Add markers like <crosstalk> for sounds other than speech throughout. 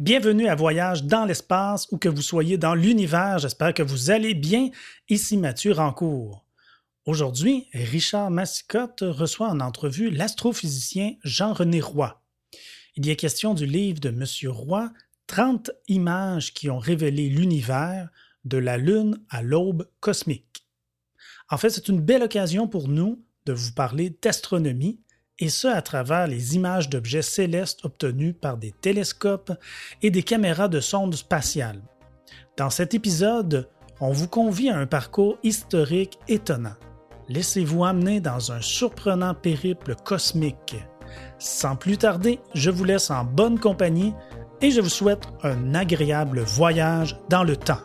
Bienvenue à Voyage dans l'espace ou que vous soyez dans l'univers. J'espère que vous allez bien. Ici Mathieu Rancourt. Aujourd'hui, Richard Massicotte reçoit en entrevue l'astrophysicien Jean-René Roy. Il y a question du livre de M. Roy, 30 images qui ont révélé l'univers de la Lune à l'aube cosmique. En fait, c'est une belle occasion pour nous de vous parler d'astronomie et ce à travers les images d'objets célestes obtenues par des télescopes et des caméras de sondes spatiales. Dans cet épisode, on vous convie à un parcours historique étonnant. Laissez-vous amener dans un surprenant périple cosmique. Sans plus tarder, je vous laisse en bonne compagnie et je vous souhaite un agréable voyage dans le temps.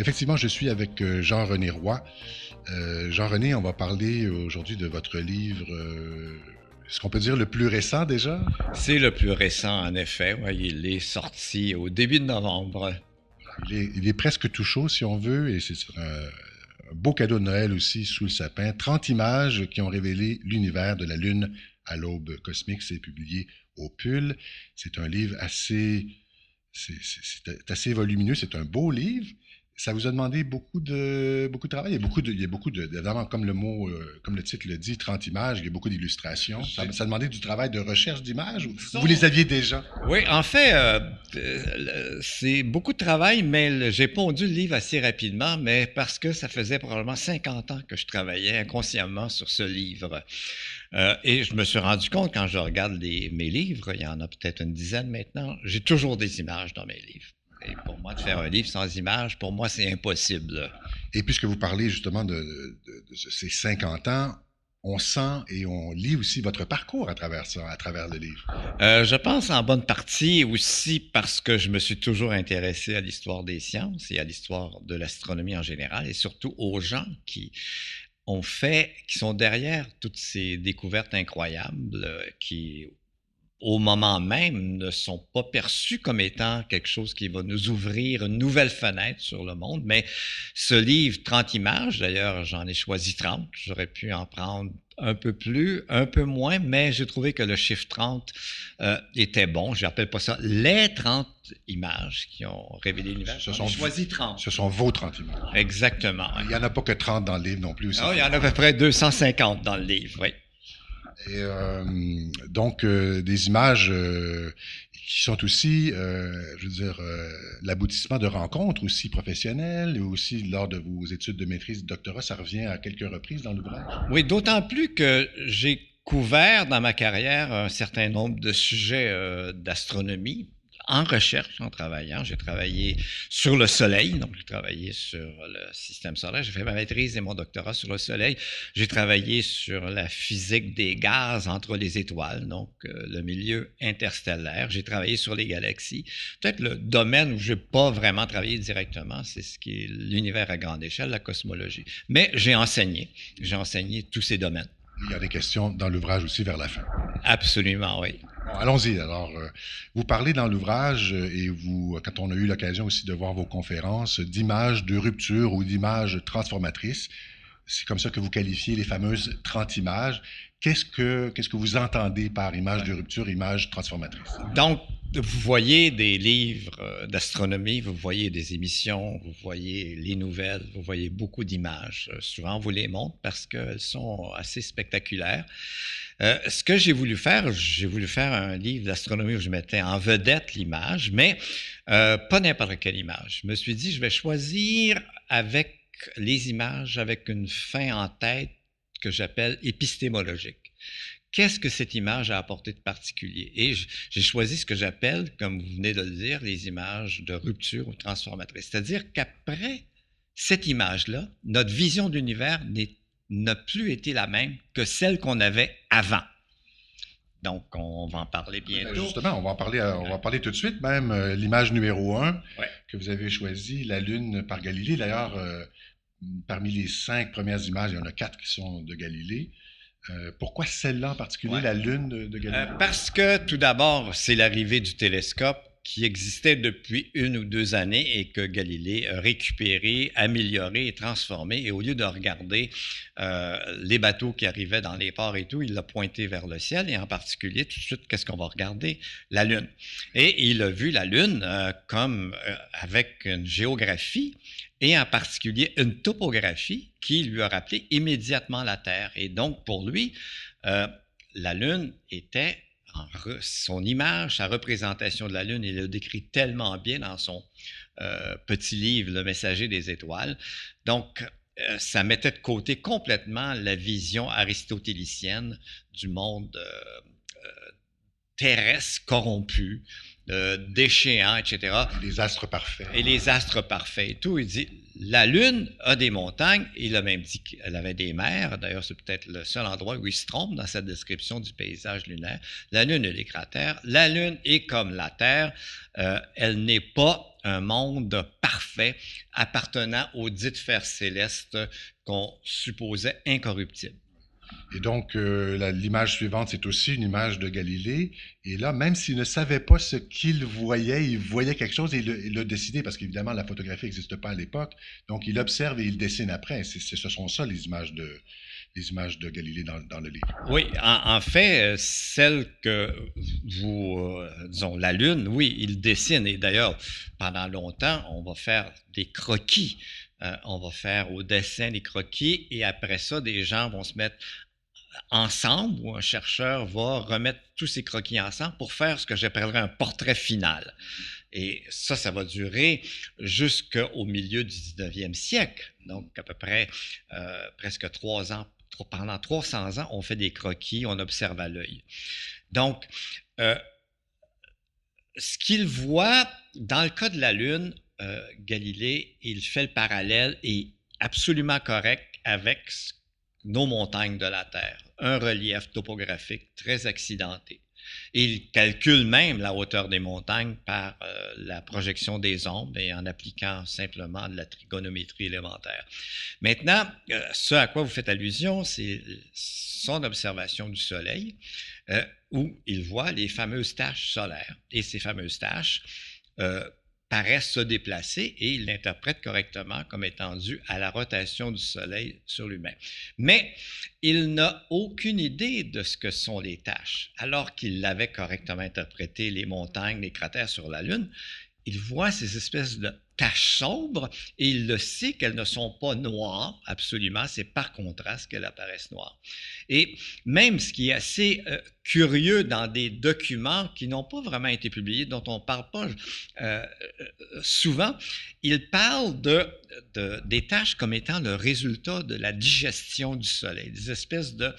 Effectivement, je suis avec euh, Jean-René Roy. Euh, Jean-René, on va parler aujourd'hui de votre livre. Euh, est-ce qu'on peut dire le plus récent déjà? C'est le plus récent, en effet. il est sorti au début de novembre. Il est, presque tout chaud, si on veut, et c'est un, beau cadeau de Noël aussi sous le sapin. 30 images qui ont révélé l'univers de la Lune à l'aube cosmique. C'est publié au Pull. C'est un livre assez... C'est assez volumineux, c'est un beau livre ça vous a demandé beaucoup de, beaucoup de travail. Il y a beaucoup de, il y a beaucoup de, évidemment, comme le mot, euh, comme le titre le dit, 30 images, il y a beaucoup d'illustrations. Ça, ça, a demandé du travail de recherche d'images ou vous les aviez déjà? Oui, en fait, euh, euh, c'est beaucoup de travail, mais j'ai pondu le livre assez rapidement, mais parce que ça faisait probablement 50 ans que je travaillais inconsciemment sur ce livre. et je me suis rendu compte quand je regarde mes livres, il y en a peut-être une dizaine maintenant, j'ai toujours des images dans mes livres. Et pour moi, de faire un livre sans images, pour moi, c'est impossible. Et puisque vous parlez justement de, ces 50 ans, on sent et on lit aussi votre parcours à travers ça, à travers le livre. Euh, je pense en bonne partie aussi parce que je me suis toujours intéressé à l'histoire des sciences et à l'histoire de l'astronomie en général et surtout aux gens qui ont fait, qui sont derrière toutes ces découvertes incroyables euh, qui au moment même, ne sont pas perçus comme étant quelque chose qui va nous ouvrir une nouvelle fenêtre sur le monde. Mais ce livre, 30 images, d'ailleurs, j'en ai choisi 30. J'aurais pu en prendre un peu plus, un peu moins, mais j'ai trouvé que le chiffre 30 euh, était bon. Je n'appelle pas ça les 30 images qui ont révélé l'univers. J'ai choisi 30. Ce sont vos 30 images. Exactement. Il n'y en a pas que 30 dans le livre non plus. Aussi. il y en a à peu près 250 dans le livre, oui. Et euh, donc, euh, des images euh, qui sont aussi, je veux dire, l'aboutissement de rencontres aussi professionnelles et aussi lors de vos études de maîtrise de doctorat, ça revient à quelques reprises dans l'ouvrage. Oui, d'autant plus que j'ai couvert dans ma carrière un certain nombre de sujets d'astronomie, en recherche, en travaillant. J'ai travaillé sur le Soleil, donc j'ai travaillé sur le système solaire. J'ai fait ma maîtrise et mon doctorat sur le Soleil. J'ai travaillé sur la physique des gaz entre les étoiles, donc euh, le milieu interstellaire. J'ai travaillé sur les galaxies. Peut-être le domaine où je n'ai pas vraiment travaillé directement, c'est ce qui est l'univers à grande échelle, la cosmologie. Mais j'ai enseigné. J'ai enseigné tous ces domaines. Il y a des questions dans l'ouvrage aussi vers la fin. Absolument, oui. Allons-y. Alors, euh, vous parlez dans l'ouvrage euh, et vous, quand on a eu l'occasion aussi de voir vos conférences, d'images de rupture ou d'images transformatrices. C'est comme ça que vous qualifiez les fameuses 30 images. Qu'est-ce que, qu'est-ce que vous entendez par image de rupture, image transformatrice? Donc, vous voyez des livres euh, d'astronomie, vous voyez des émissions, vous voyez les nouvelles, vous voyez beaucoup d'images. Souvent, on vous les montre parce qu'elles sont assez spectaculaires. Euh, ce que j'ai voulu faire, j'ai voulu faire un livre d'astronomie où je mettais en vedette l'image, mais euh, pas n'importe quelle image. Je me suis dit, je vais choisir avec les images avec une fin en tête que j'appelle épistémologique. Qu'est-ce que cette image a apporté de particulier? Et j'ai choisi ce que j'appelle, comme vous venez de le dire, les images de rupture ou transformatrice. C'est-à-dire qu'après cette image-là, notre vision d'univers n'a plus été la même que celle qu'on avait avant. Donc, on va en parler ben, bientôt. Justement, on va en parler, euh, on va parler tout de suite, même euh, l'image numéro un que vous avez choisie, la Lune par Galilée. D'ailleurs, euh, parmi les cinq premières images, il y en a quatre qui sont de Galilée. Pourquoi celle-là en particulier, la Lune de, Galilée? parce que, tout d'abord, c'est l'arrivée du télescope qui existait depuis une ou deux années et que Galilée a récupéré, amélioré et transformé. Et au lieu de regarder euh, les bateaux qui arrivaient dans les ports et tout, il l'a pointé vers le ciel et en particulier, tout de suite, qu'est-ce qu'on va regarder? La Lune. Et il a vu la Lune euh, comme euh, avec une géographie et en particulier une topographie qui lui a rappelé immédiatement la Terre. Et donc, pour lui, la Lune était son image, sa représentation de la Lune, il le décrit tellement bien dans son euh, petit livre, Le Messager des étoiles. Donc, euh, ça mettait de côté complètement la vision aristotélicienne du monde euh, terrestre corrompu, déchéant, etc. Les astres parfaits. Et les astres parfaits et tout. Il dit, la Lune a des montagnes. Il a même dit qu'elle avait des mers. D'ailleurs, c'est peut-être le seul endroit où il se trompe dans sa description du paysage lunaire. La Lune a des cratères. La Lune est comme la Terre. Euh, elle n'est pas un monde parfait appartenant aux dites sphères célestes qu'on supposait incorruptibles. Et donc, euh, l'image suivante, c'est aussi une image de Galilée. Et là, même s'il ne savait pas ce qu'il voyait, il voyait quelque chose et il l'a dessiné, parce qu'évidemment, la photographie n'existe pas à l'époque. Donc, il observe et il dessine après. ce sont ça les images de, les images de Galilée dans, le livre. Oui, en, fait, euh, celle que vous, euh, disons, la Lune, oui, il dessine. Et d'ailleurs, pendant longtemps, on va faire des croquis. On va faire au dessin des croquis et après ça, des gens vont se mettre ensemble où un chercheur va remettre tous ces croquis ensemble pour faire ce que j'appellerais un portrait final. Et ça, ça va durer jusqu'au milieu du 19e siècle, donc à peu près euh, presque trois ans. Pendant 300 ans, on fait des croquis, on observe à l'œil. Donc, euh, ce qu'il voit dans le cas de la Lune, euh, Galilée, il fait le parallèle et absolument correct avec nos montagnes de la Terre, un relief topographique très accidenté. Il calcule même la hauteur des montagnes par euh, la projection des ombres et en appliquant simplement de la trigonométrie élémentaire. Maintenant, euh, ce à quoi vous faites allusion, c'est son observation du Soleil, où il voit les fameuses taches solaires. Et ces fameuses taches paraissent se déplacer et il l'interprète correctement comme étant dû à la rotation du Soleil sur lui-même. Mais il n'a aucune idée de ce que sont les tâches. Alors qu'il l'avait correctement interprété, les montagnes, les cratères sur la Lune, il voit ces espèces de taches sombres et il le sait qu'elles ne sont pas noires, absolument, c'est par contraste qu'elles apparaissent noires. Et même ce qui est assez euh, curieux dans des documents qui n'ont pas vraiment été publiés, dont on ne parle pas euh, euh, souvent, il parle de, des tâches comme étant le résultat de la digestion du soleil, des espèces de...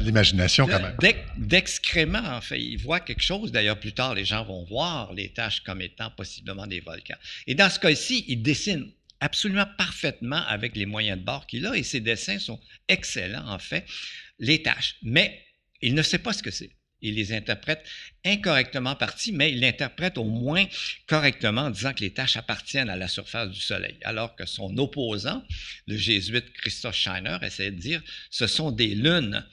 L'imagination quand même. D'excréments, en fait. Il voit quelque chose, d'ailleurs plus tard les gens vont voir les tâches comme étant possiblement des volcans. Et dans ce cas-ci, il dessine absolument parfaitement avec les moyens de bord qu'il a et ses dessins sont excellents, en fait, les tâches. Mais il ne sait pas ce que c'est. Il les interprète incorrectement partie, mais il l'interprète au moins correctement en disant que les tâches appartiennent à la surface du Soleil, alors que son opposant, le jésuite Christoph Scheiner, essaie de dire ce sont des lunes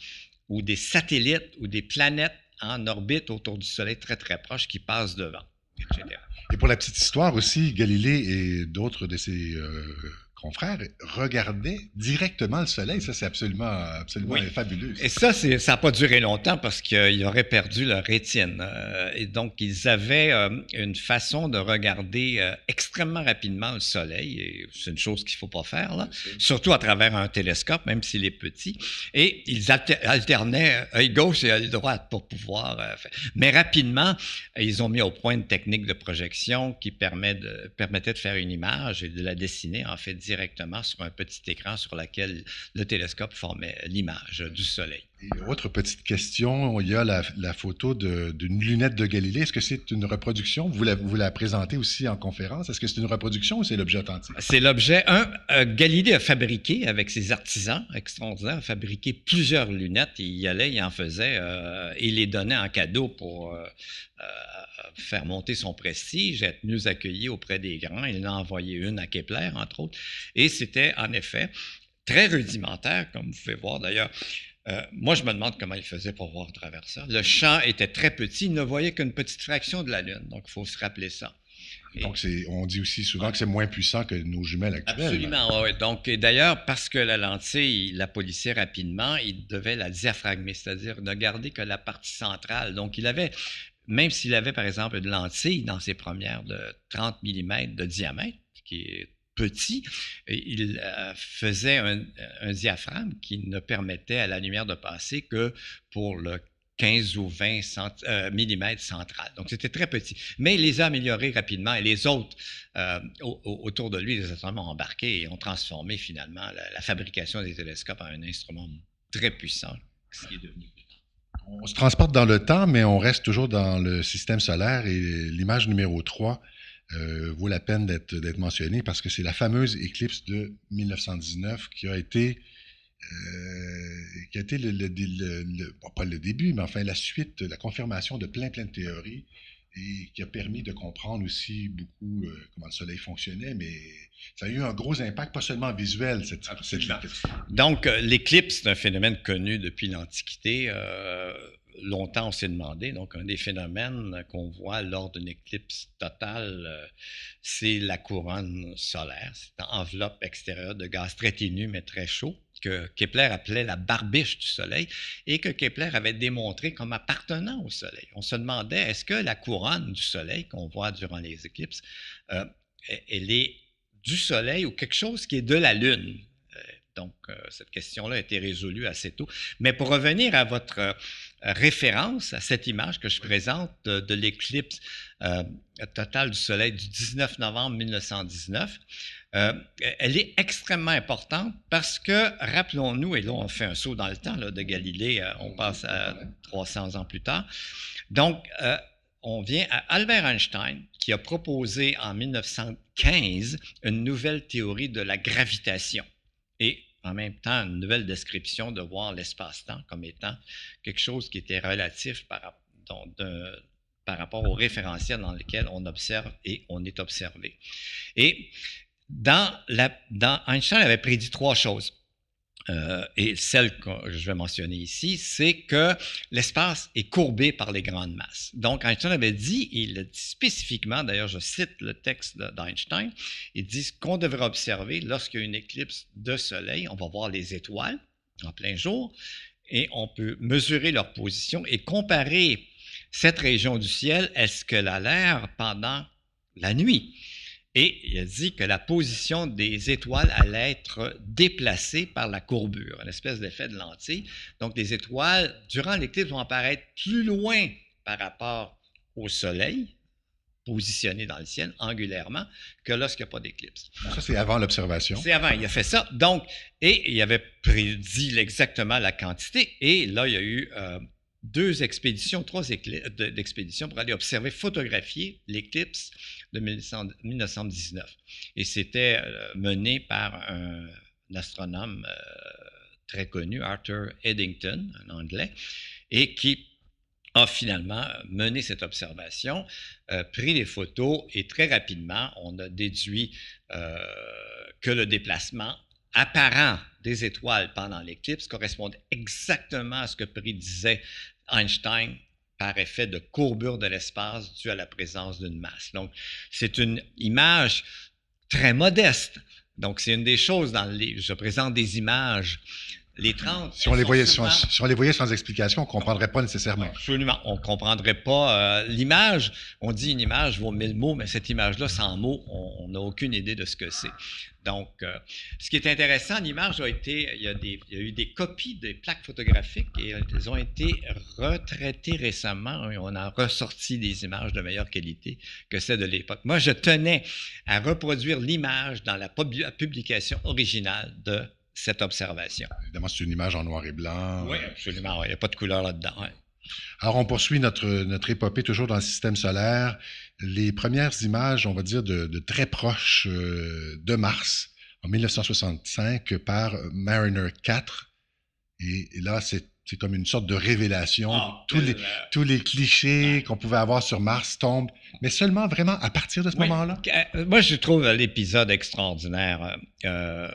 ou des satellites ou des planètes en orbite autour du Soleil très très proches qui passent devant, etc. Et pour la petite histoire aussi, Galilée et d'autres de ses euh, confrères regardaient directement le soleil. Ça, c'est absolument, absolument fabuleux. Et ça, ça n'a pas duré longtemps parce qu'ils auraient perdu leur rétine. Euh, et donc, ils avaient euh, une façon de regarder euh, extrêmement rapidement le soleil. Et c'est une chose qu'il ne faut pas faire, là, surtout à travers un télescope, même s'il est petit. Et ils alternaient œil gauche et œil droit pour pouvoir. Mais rapidement, ils ont mis au point une technique de projection qui permet de, permettait de faire une image et de la dessiner, en fait, directement sur un petit écran sur lequel le télescope formait l'image du Soleil. autre petite question, il y a la, photo d'une lunette de Galilée. Est-ce que c'est une reproduction? Vous la, vous la présentez aussi en conférence. Est-ce que c'est une reproduction ou c'est l'objet authentique? C'est l'objet. Un, euh, Galilée a fabriqué, avec ses artisans extraordinaires, a fabriqué plusieurs lunettes. Il y allait, il en faisait, euh, il les donnait en cadeau pour euh, faire monter son prestige, être mieux accueilli auprès des grands. Il en a envoyé une à Kepler, entre autres. Et c'était en effet très rudimentaire, comme vous pouvez voir d'ailleurs. Euh, moi, je me demande comment il faisait pour voir à travers ça. Le champ était très petit, il ne voyait qu'une petite fraction de la Lune, donc il faut se rappeler ça. Donc, on dit aussi souvent que c'est moins puissant que nos jumelles actuelles. Absolument, oui. Donc, d'ailleurs, parce que la lentille, il la polissait rapidement, il devait la diaphragmer, c'est-à-dire ne garder que la partie centrale. Donc, il avait, même s'il avait, par exemple, une lentille dans ses premières de 30 mm de diamètre, qui est petit, il euh, faisait un, diaphragme qui ne permettait à la lumière de passer que pour le 15 ou 20 euh, mm central. Donc, c'était très petit. Mais il les a améliorés rapidement et les autres euh, autour de lui, les astronomes ont embarqué et ont transformé finalement la, fabrication des télescopes en un instrument très puissant, ce qui est devenu on se transporte dans le temps, mais on reste toujours dans le système solaire et l'image numéro 3 euh, vaut la peine d'être mentionnée parce que c'est la fameuse éclipse de 1919 qui a été euh, qui a été le, pas le début, mais enfin la suite, la confirmation de plein, plein de théories et qui a permis de comprendre aussi beaucoup euh, comment le Soleil fonctionnait, mais ça a eu un gros impact, pas seulement visuel, cette, <laughs> éclipse. Donc, euh, l'éclipse, c'est un phénomène connu depuis l'Antiquité. longtemps, on s'est demandé, donc un des phénomènes qu'on voit lors d'une éclipse totale, c'est la couronne solaire, c'est une enveloppe extérieure de gaz très ténu, mais très chaud que Kepler appelait la barbiche du Soleil et que Kepler avait démontré comme appartenant au Soleil. On se demandait, est-ce que la couronne du Soleil qu'on voit durant les éclipses, euh, elle est du Soleil ou quelque chose qui est de la Lune? Euh, donc, euh, cette question-là a été résolue assez tôt. Mais pour revenir à votre référence, à cette image que je présente de, l'éclipse totale du Soleil du 19 novembre 1919, euh, elle est extrêmement importante parce que, rappelons-nous, et là on fait un saut dans le temps de Galilée, euh, on passe à 300 ans plus tard. Donc, euh, on vient à Albert Einstein qui a proposé en 1915 une nouvelle théorie de la gravitation et en même temps une nouvelle description de voir l'espace-temps comme étant quelque chose qui était relatif par, rapport au référentiel dans lequel on observe et on est observé. Et dans, la, dans Einstein avait prédit trois choses. Euh, et celle que je vais mentionner ici, c'est que l'espace est courbé par les grandes masses. Donc, Einstein avait dit, il dit spécifiquement, d'ailleurs, je cite le texte d'Einstein, il dit qu'on devrait observer lorsqu'il y a une éclipse de soleil, on va voir les étoiles en plein jour, et on peut mesurer leur position et comparer cette région du ciel, est-ce qu'elle a l'air pendant la nuit? Et il a dit que la position des étoiles allait être déplacée par la courbure, une espèce d'effet de lentille. Donc, les étoiles, durant l'éclipse, vont apparaître plus loin par rapport au Soleil, positionné dans le ciel angulairement, que lorsqu'il n'y a pas d'éclipse. Ça, c'est avant l'observation. C'est avant, il a fait ça. Donc, et il avait prédit exactement la quantité. Et là, il y a eu euh, deux expéditions, trois expéditions pour aller observer, photographier l'éclipse de 1919. Et c'était euh, mené par un, astronome euh, très connu, Arthur Eddington, un Anglais, et qui a finalement mené cette observation, euh, pris des photos et très rapidement, on a déduit que le déplacement apparent des étoiles pendant l'éclipse correspondait exactement à ce que prédisait Einstein par effet de courbure de l'espace dû à la présence d'une masse. Donc, c'est une image très modeste. Donc, c'est une des choses dans le livre. Je présente des images. Les 30. Si on les, voyait, si, on, les voyait sans explication, on ne comprendrait pas nécessairement. Absolument. On ne comprendrait pas. Euh, l'image, on dit une image vaut mille mots, mais cette image-là, sans mots, on n'a aucune idée de ce que c'est. Donc, euh, ce qui est intéressant, l'image a été, il y a, des, il y a, eu des copies des plaques photographiques et elles ont été retraitées récemment et on a ressorti des images de meilleure qualité que celles de l'époque. Moi, je tenais à reproduire l'image dans la publication originale de cette observation. Évidemment, c'est une image en noir et blanc. Oui, absolument. Il n'y a pas de couleur là-dedans. Alors, on poursuit notre, notre épopée toujours dans le système solaire. Les premières images, on va dire, de, très proches euh, de Mars, en 1965, par Mariner 4. Et, là, c'est c'est comme une sorte de révélation. Ah, tous, les, euh, tous les clichés qu'on pouvait avoir sur Mars tombent, mais seulement vraiment à partir de ce Oui. moment-là. Euh, Moi, je trouve l'épisode extraordinaire. Euh,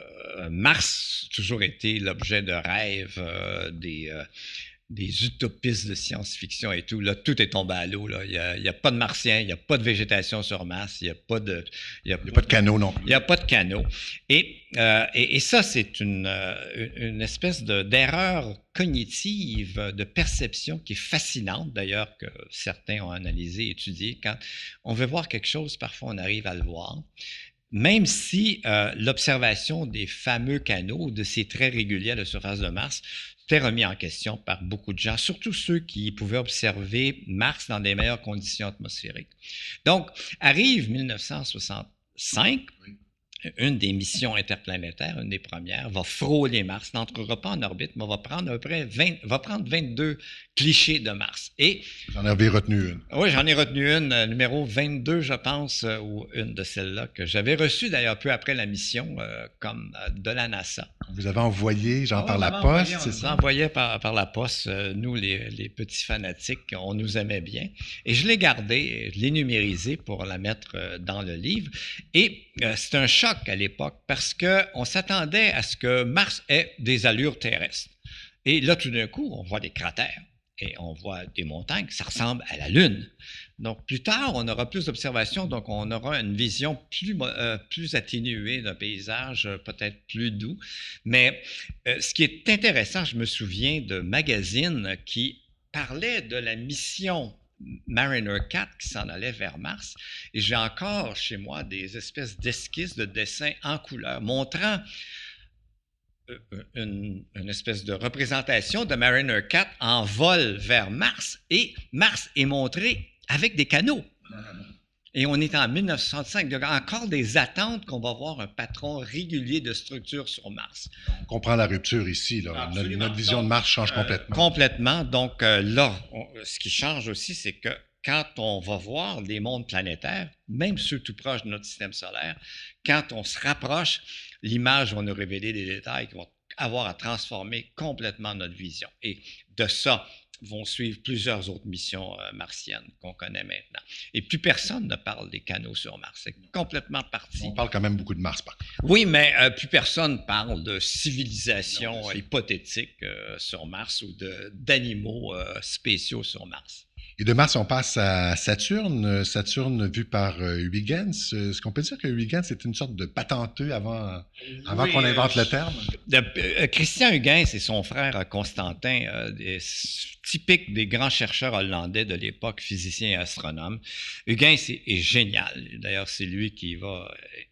Mars a toujours été l'objet de rêves euh, des, euh, des utopistes de science-fiction et tout. Là, tout est tombé à l'eau. Il n'y a, pas de martiens, il n'y a pas de végétation sur Mars, il n'y a pas de... Il a, n'y a pas de canot non plus. il n'y a pas de canot. Et, euh, et, et ça, c'est une, euh, espèce de- d'erreur cognitive, euh, de perception qui est fascinante, d'ailleurs, que certains ont analysé, étudié. Quand on veut voir quelque chose, parfois on arrive à le voir. Même si euh, l'observation des fameux canaux, de ces traits réguliers à la surface de Mars, était remis en question par beaucoup de gens, surtout ceux qui pouvaient observer Mars dans des meilleures conditions atmosphériques. Donc, arrive 1965, Oui. Une des missions interplanétaires, une des premières, va frôler Mars, n'entrera pas en orbite, mais va prendre à peu près 20, va prendre 22 clichés de Mars. Et J'en avais retenu une. oui, j'en ai retenu une, euh, numéro 22, je pense, euh, ou une de celles-là, que j'avais reçue d'ailleurs peu après la mission, euh, comme de la NASA. Vous avez envoyé, genre Ah, par la poste, c'est ça? envoyait par, par la poste, euh, nous, les, les petits fanatiques, on nous aimait bien. Et je l'ai gardée, je l'ai numérisée pour la mettre euh, dans le livre. Et c'est un choc à l'époque parce qu'on s'attendait à ce que Mars ait des allures terrestres. Et là, tout d'un coup, on voit des cratères et on voit des montagnes, ça ressemble à la Lune. Donc, plus tard, on aura plus d'observations, donc on aura une vision plus, euh, plus atténuée d'un paysage, euh, peut-être plus doux. Mais euh, ce qui est intéressant, je me souviens de magazines qui parlaient de la mission Mariner 4 qui s'en allait vers Mars. Et j'ai encore chez moi des espèces d'esquisses de dessins en couleur montrant euh, une, une espèce de représentation de Mariner 4 en vol vers Mars et Mars est montré avec des canaux. Et on est en 1965. Il y a encore des attentes qu'on va voir un patron régulier de structure sur Mars. On comprend la rupture ici. Là. Notre, vision de Donc, Mars change Euh, complètement. complètement. Donc euh, là, on- ce qui change aussi, c'est que quand on va voir les mondes planétaires, même ceux tout proches de notre système solaire, quand on se rapproche, l'image va nous révéler des détails qui vont avoir à transformer complètement notre vision. Et de ça vont suivre plusieurs autres missions euh, martiennes qu'on connaît maintenant. Et plus personne ne parle des canaux sur Mars. C'est complètement parti. On parle quand même beaucoup de Mars, par contre. Oui, mais euh, plus personne parle de civilisation Non, hypothétique euh, sur Mars ou d'animaux euh, spéciaux sur Mars. Et de Mars, on passe à Saturne. Saturne vu par euh, Huygens. Est-ce qu'on peut dire que Huygens est une sorte de patenteux avant, avant Oui, qu'on invente euh, le terme? De- euh, Christian Huygens et son frère euh, Constantin, euh, typiques des grands chercheurs hollandais de l'époque, physiciens et astronomes. Huygens est, est génial. D'ailleurs, c'est lui qui va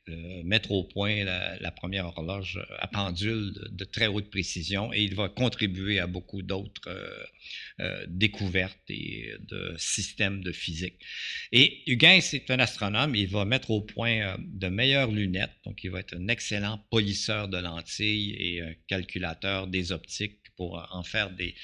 euh, mettre au point la, première horloge à pendule de, très haute précision et il va contribuer à beaucoup d'autres euh, euh, découvertes et de systèmes de physique. Et Huygens est un astronome, il va mettre au point euh, de meilleures lunettes, donc il va être un excellent polisseur de lentilles et un calculateur des optiques pour en faire des,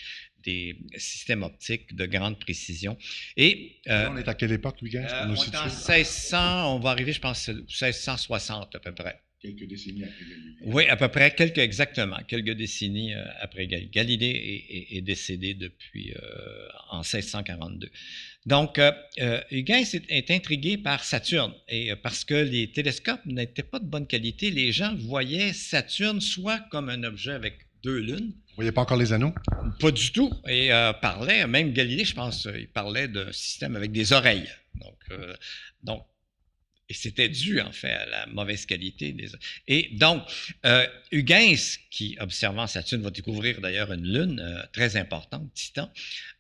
des systèmes optiques de grande précision. Et euh, on est à quelle époque, Huygens, euh, on est en situer? 1600, on va arriver, je pense, 1660 à peu près. Quelques décennies après Galilée. Oui, à peu près, quelques, exactement, quelques décennies euh, après Galilée. Galilée est, est- est décédé depuis euh, en 1642. Donc, Huygens est, est intrigué par Saturne et parce que les télescopes n'étaient pas de bonne qualité, les gens voyaient Saturne soit comme un objet avec deux lunes, Vous voyez pas encore les anneaux? pas du tout, et euh, parlait, même Galilée, je pense, euh, il parlait d'un système avec des oreilles. Donc, euh, donc et c'était dû, en fait, à la mauvaise qualité des. Et donc, euh, Huygens, qui, observant Saturne, va découvrir d'ailleurs une lune euh, très importante, Titan.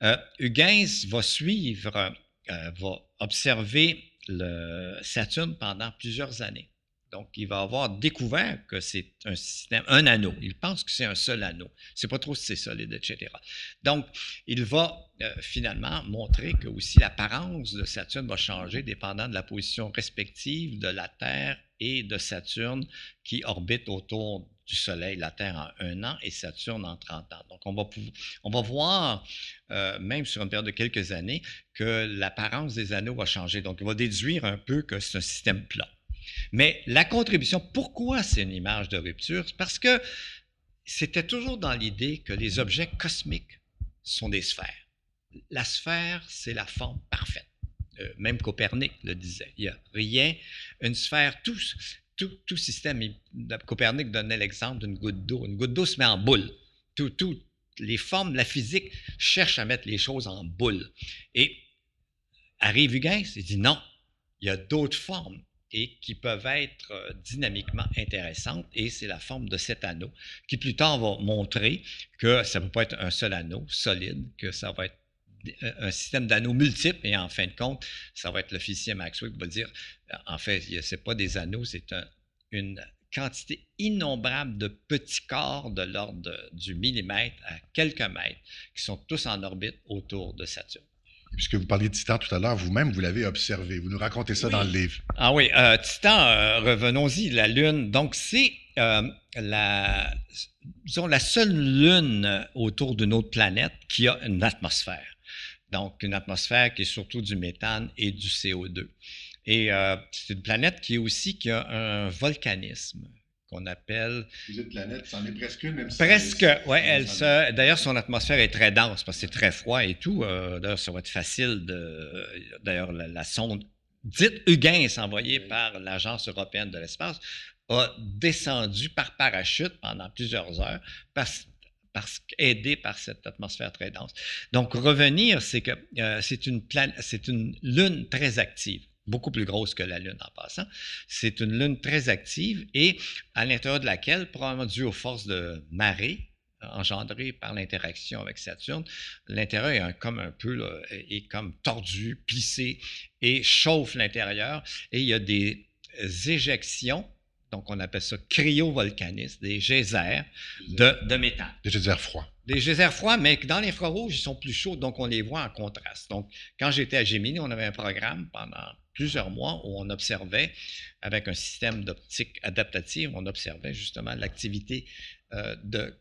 Euh, Huygens va suivre, va observer le Saturne pendant plusieurs années. Donc, il va avoir découvert que c'est un système, un anneau. Il pense que c'est un seul anneau. C'est pas trop si c'est solide, etc. Donc, il va euh, finalement montrer que aussi l'apparence de Saturne va changer dépendant de la position respective de la Terre et de Saturne qui orbite autour du Soleil, la Terre en un an et Saturne en 30 ans. Donc, on va, on voir, euh, même sur une période de quelques années, que l'apparence des anneaux va changer. Donc, il va déduire un peu que c'est un système plat. Mais la contribution, pourquoi c'est une image de rupture? Parce que c'était toujours dans l'idée que les objets cosmiques sont des sphères. La sphère, c'est la forme parfaite. Euh, même Copernic le disait. Il n'y a rien, une sphère, tout, système. Copernic donnait l'exemple d'une goutte d'eau. Une goutte d'eau se met en boule. Tout, les formes la physique cherchent à mettre les choses en boule. Et arrive Huygens, il dit non, il y a d'autres formes et qui peuvent être euh, dynamiquement intéressantes, et c'est la forme de cet anneau, qui plus tard va montrer que ça ne peut pas être un seul anneau solide, que ça va être un système d'anneaux multiples, et en fin de compte, ça va être le Maxwell qui va dire, en fait, ce n'est pas des anneaux, c'est une quantité innombrable de petits corps de l'ordre du millimètre à quelques mètres qui sont tous en orbite autour de Saturne. Puisque vous parliez de Titan tout à l'heure, vous-même, vous, l'avez observé. Vous nous racontez ça dans le livre. Ah oui, euh, Titan, euh, revenons-y, la Lune. Donc, c'est euh, la, la seule Lune autour d'une autre planète qui a une atmosphère donc une atmosphère qui est surtout du méthane et du CO2. Et c'est une planète qui est aussi qui a un volcanisme qu'on appelle. Êtes planète, c'en est presque une, même si Presque, oui. Elle se... D'ailleurs, son atmosphère est très dense parce que c'est très froid et tout. Euh, d'ailleurs, ça va être facile de. D'ailleurs, la, sonde dite Huygens, envoyée par l'Agence européenne de l'espace, a descendu par parachute pendant plusieurs heures parce parce aidé par cette atmosphère très dense. Donc, revenir, c'est que euh, c'est une, c'est une lune très active beaucoup plus grosse que la Lune en passant. C'est une Lune très active et à l'intérieur de laquelle, probablement dû aux forces de marée engendrées par l'interaction avec Saturne, l'intérieur est comme un peu est comme tordu, plissé et chauffe l'intérieur et il y a des éjections donc, on appelle ça cryovolcanisme, des geysers de, de méthane. Des geysers froids. Des geysers froids, mais dans l'infrarouge, ils sont plus chauds, donc on les voit en contraste. Donc, quand j'étais à Gemini, on avait un programme pendant plusieurs mois où on observait, avec un système d'optique adaptative, on observait justement l'activité euh, de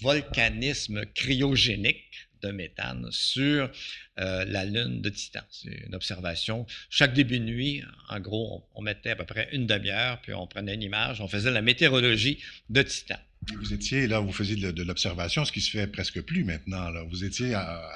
volcanisme cryogénique de méthane sur euh, la Lune de Titan. C'est une observation. Chaque début de nuit, en gros, on, mettait à peu près une demi-heure, puis on prenait une image, on faisait la météorologie de Titan. Vous étiez là, vous faisiez de, l'observation, ce qui se fait presque plus maintenant. Là. Vous étiez à,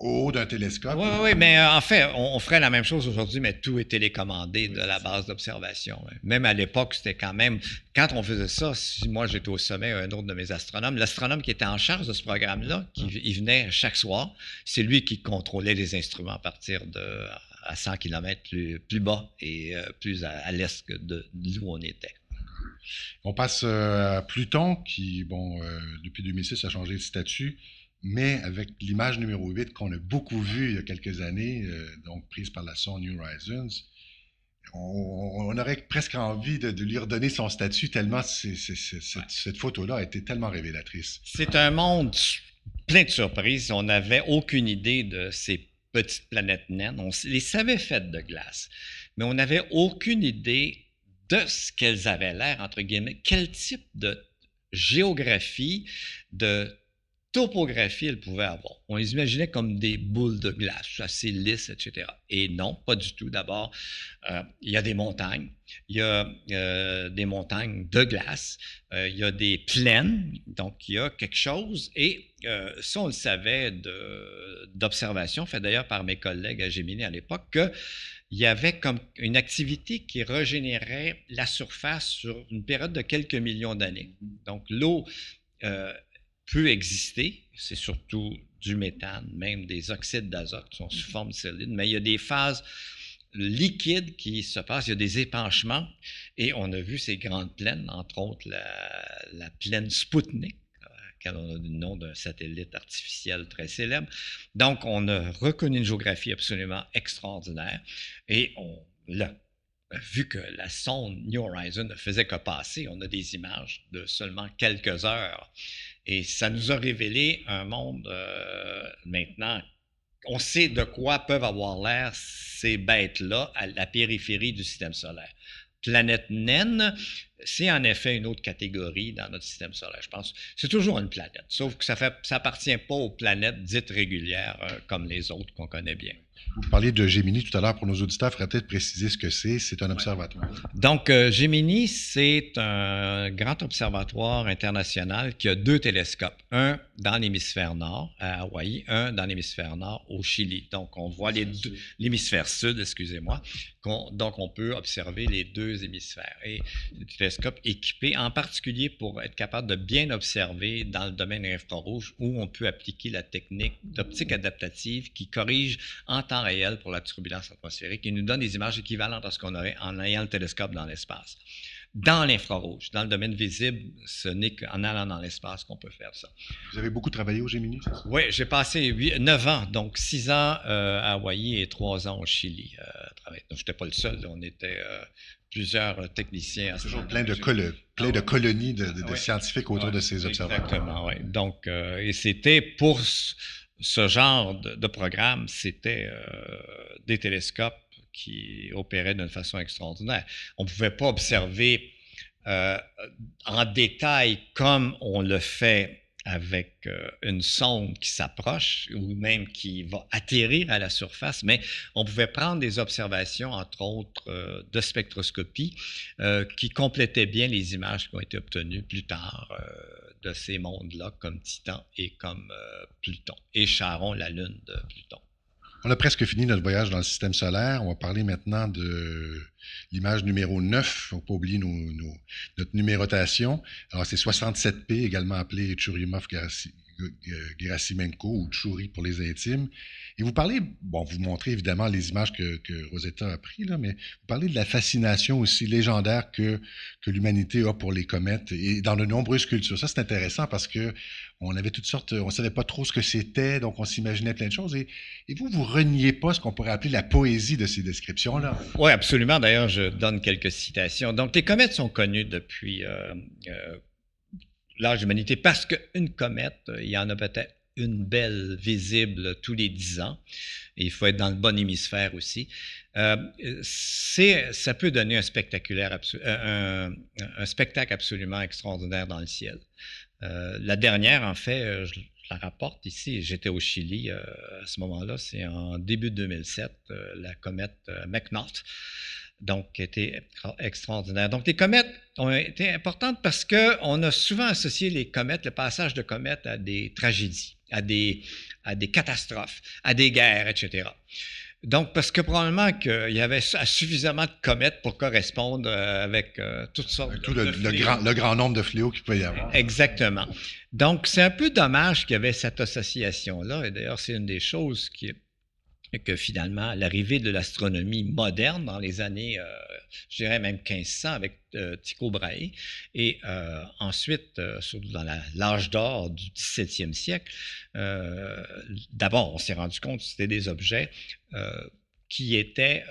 au haut d'un télescope. Oui, oui, mais euh, en fait, on, ferait la même chose aujourd'hui, mais tout est télécommandé de la base d'observation. Même à l'époque, c'était quand même. Quand on faisait ça, si moi j'étais au sommet, un autre de mes astronomes, l'astronome qui était en charge de ce programme-là, qui ah. il venait chaque soir, c'est lui qui contrôlait les instruments à partir de à 100 km plus, plus bas et euh, plus à, l'est de, d'où on était. On passe euh, à Pluton, qui, bon, depuis 2006, a changé de statut mais avec l'image numéro 8 qu'on a beaucoup vue il y a quelques années, euh, donc prise par la sonde New Horizons, on, aurait presque envie de, lui redonner son statut tellement cette, photo-là a été tellement révélatrice. C'est un monde plein de surprises. On n'avait aucune idée de ces petites planètes naines. On les savait faites de glace, mais on n'avait aucune idée de ce qu'elles avaient l'air, entre guillemets, quel type de géographie, de topographie elle pouvait avoir. On les imaginait comme des boules de glace, assez lisses, etc. Et non, pas du tout. D'abord, euh, il y a des montagnes, il y a euh, des montagnes de glace, euh, il y a des plaines, donc il y a quelque chose. Et ça, on le savait d'observation, fait d'ailleurs par mes collègues à Gemini à l'époque, qu'il y avait comme une activité qui régénérait la surface sur une période de quelques millions d'années. Donc l'eau peut exister. C'est surtout du méthane, même des oxydes d'azote sont sous mhm. forme solide, mais il y a des phases liquides qui se passent, il y a des épanchements, et on a vu ces grandes plaines, entre autres la, plaine Sputnik, quand on a le nom d'un satellite artificiel très célèbre. Donc, on a reconnu une géographie absolument extraordinaire, et on l'a vu que la sonde New Horizon ne faisait que passer, on a des images de seulement quelques heures. Et ça nous a révélé un monde euh, maintenant. On sait de quoi peuvent avoir l'air ces bêtes-là à la périphérie du système solaire. Planète naine, c'est en effet une autre catégorie dans notre système solaire, je pense. C'est toujours une planète, sauf que ça ne ça appartient pas aux planètes dites régulières euh, comme les autres qu'on connaît bien. Vous parliez de Gemini tout à l'heure pour nos auditeurs. Il faudrait peut-être préciser ce que c'est. C'est un observatoire. Donc, euh, Gemini, c'est un grand observatoire international qui a deux télescopes. Un dans l'hémisphère nord, à Hawaï, un dans l'hémisphère nord, au Chili. Donc, on voit les deux, l'hémisphère sud, excusez-moi. donc, on peut observer les deux hémisphères. Et télescopes équipés en particulier pour être capable de bien observer dans le domaine infrarouge où on peut appliquer la technique d'optique adaptative qui corrige en temps réel pour la turbulence atmosphérique et nous donne des images équivalentes à ce qu'on aurait en ayant le télescope dans l'espace. Dans l'infrarouge, dans le domaine visible, ce n'est qu'en allant dans l'espace qu'on peut faire ça. Vous avez beaucoup travaillé au Gemini, c'est ça? Oui, j'ai passé 9 ans, donc 6 ans euh, à Hawaï et 3 ans au Chili. Euh, je n'étais pas le seul, on était euh, plusieurs techniciens. Toujours plein de, plein de ah colonies de, scientifiques autour de ces observatoires. Exactement, oui. Donc, et c'était pour ce genre de, programme, c'était euh, des télescopes qui opéraient d'une façon extraordinaire. On ne pouvait pas observer euh, en détail comme on le fait avec euh, une sonde qui s'approche ou même qui va atterrir à la surface, mais on pouvait prendre des observations, entre autres, de spectroscopie qui complétaient bien les images qui ont été obtenues plus tard de ces mondes-là, comme Titan et comme euh, Pluton, et Charon, la lune de Pluton. On a presque fini notre voyage dans le système solaire. On va parler maintenant de l'image numéro 9. Il ne faut pas oublier notre numérotation. Alors, c'est 67P, également appelé Churyumov-Gerasimenko ou Churi pour les intimes. Et vous parlez, bon, vous montrez évidemment les images que, Rosetta a prises, mais vous parlez de la fascination aussi légendaire que, l'humanité a pour les comètes et dans de nombreuses cultures. Ça, c'est intéressant parce que on avait toutes sortes, on ne savait pas trop ce que c'était, donc on s'imaginait plein de choses. Et, et vous, vous reniez pas ce qu'on pourrait appeler la poésie de ces descriptions-là? Oui, absolument. D'ailleurs, je donne quelques citations. Donc, les comètes sont connues depuis euh, euh, l'âge de l'humanité parce qu'une comète, il y en a peut-être une belle visible tous les 10 ans. Il faut être dans le bon hémisphère aussi. Euh, ça peut donner euh, un, spectacle absolument extraordinaire dans le ciel. Euh, la dernière, en fait, je la rapporte ici. J'étais au Chili à ce moment-là. C'est en début 2007, la comète McNaught donc qui était extraordinaire. Donc les comètes ont été importantes parce qu'on a souvent associé les comètes, le passage de comètes à des tragédies, à des, à des catastrophes, à des guerres, etc. Donc, parce que probablement qu'il y avait suffisamment de comètes pour correspondre euh, avec euh, toutes sortes de, le, le, grand, le grand nombre de fléaux qu'il peut y avoir. Exactement. Donc, c'est un peu dommage qu'il y avait cette association-là. Et d'ailleurs, c'est une des choses qui que finalement, l'arrivée de l'astronomie moderne dans les années, euh, je dirais même 1500 avec euh, Tycho Brahe, et euh, ensuite, surtout dans l'âge d'or du 17e siècle, d'abord, on s'est rendu compte que c'était des objets qui étaient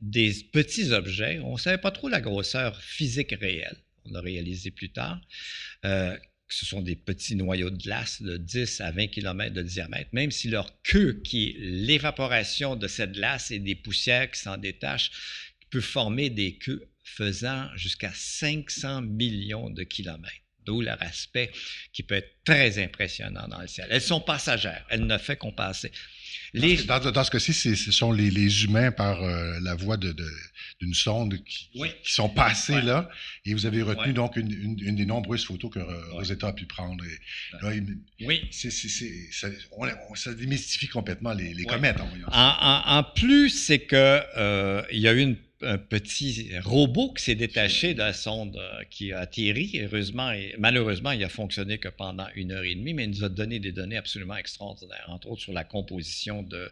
des petits objets. On ne savait pas trop la grosseur physique réelle. On l'a réalisé plus tard ce sont des petits noyaux de glace de 10 à 20 km de diamètre, même si leur queue, qui est l'évaporation de cette glace et des poussières qui s'en détachent, peut former des queues faisant jusqu'à 500 millions de kilomètres. D'où leur aspect qui peut être très impressionnant dans le ciel. Elles sont passagères, elles ne font qu'on passer. Dans, ce cas-ci, ce sont les, humains par euh, la voie d'une sonde qui, sont passés là, et vous avez retenu donc une, des nombreuses photos que Rosetta a pu prendre. oui. ça, démystifie complètement les, comètes. En, plus, c'est que euh, y a eu une un petit robot qui s'est détaché de la sonde euh, qui a atterri. Heureusement et malheureusement, il a fonctionné que pendant une heure et demie, mais il nous a donné des données absolument extraordinaires, entre autres sur la composition de,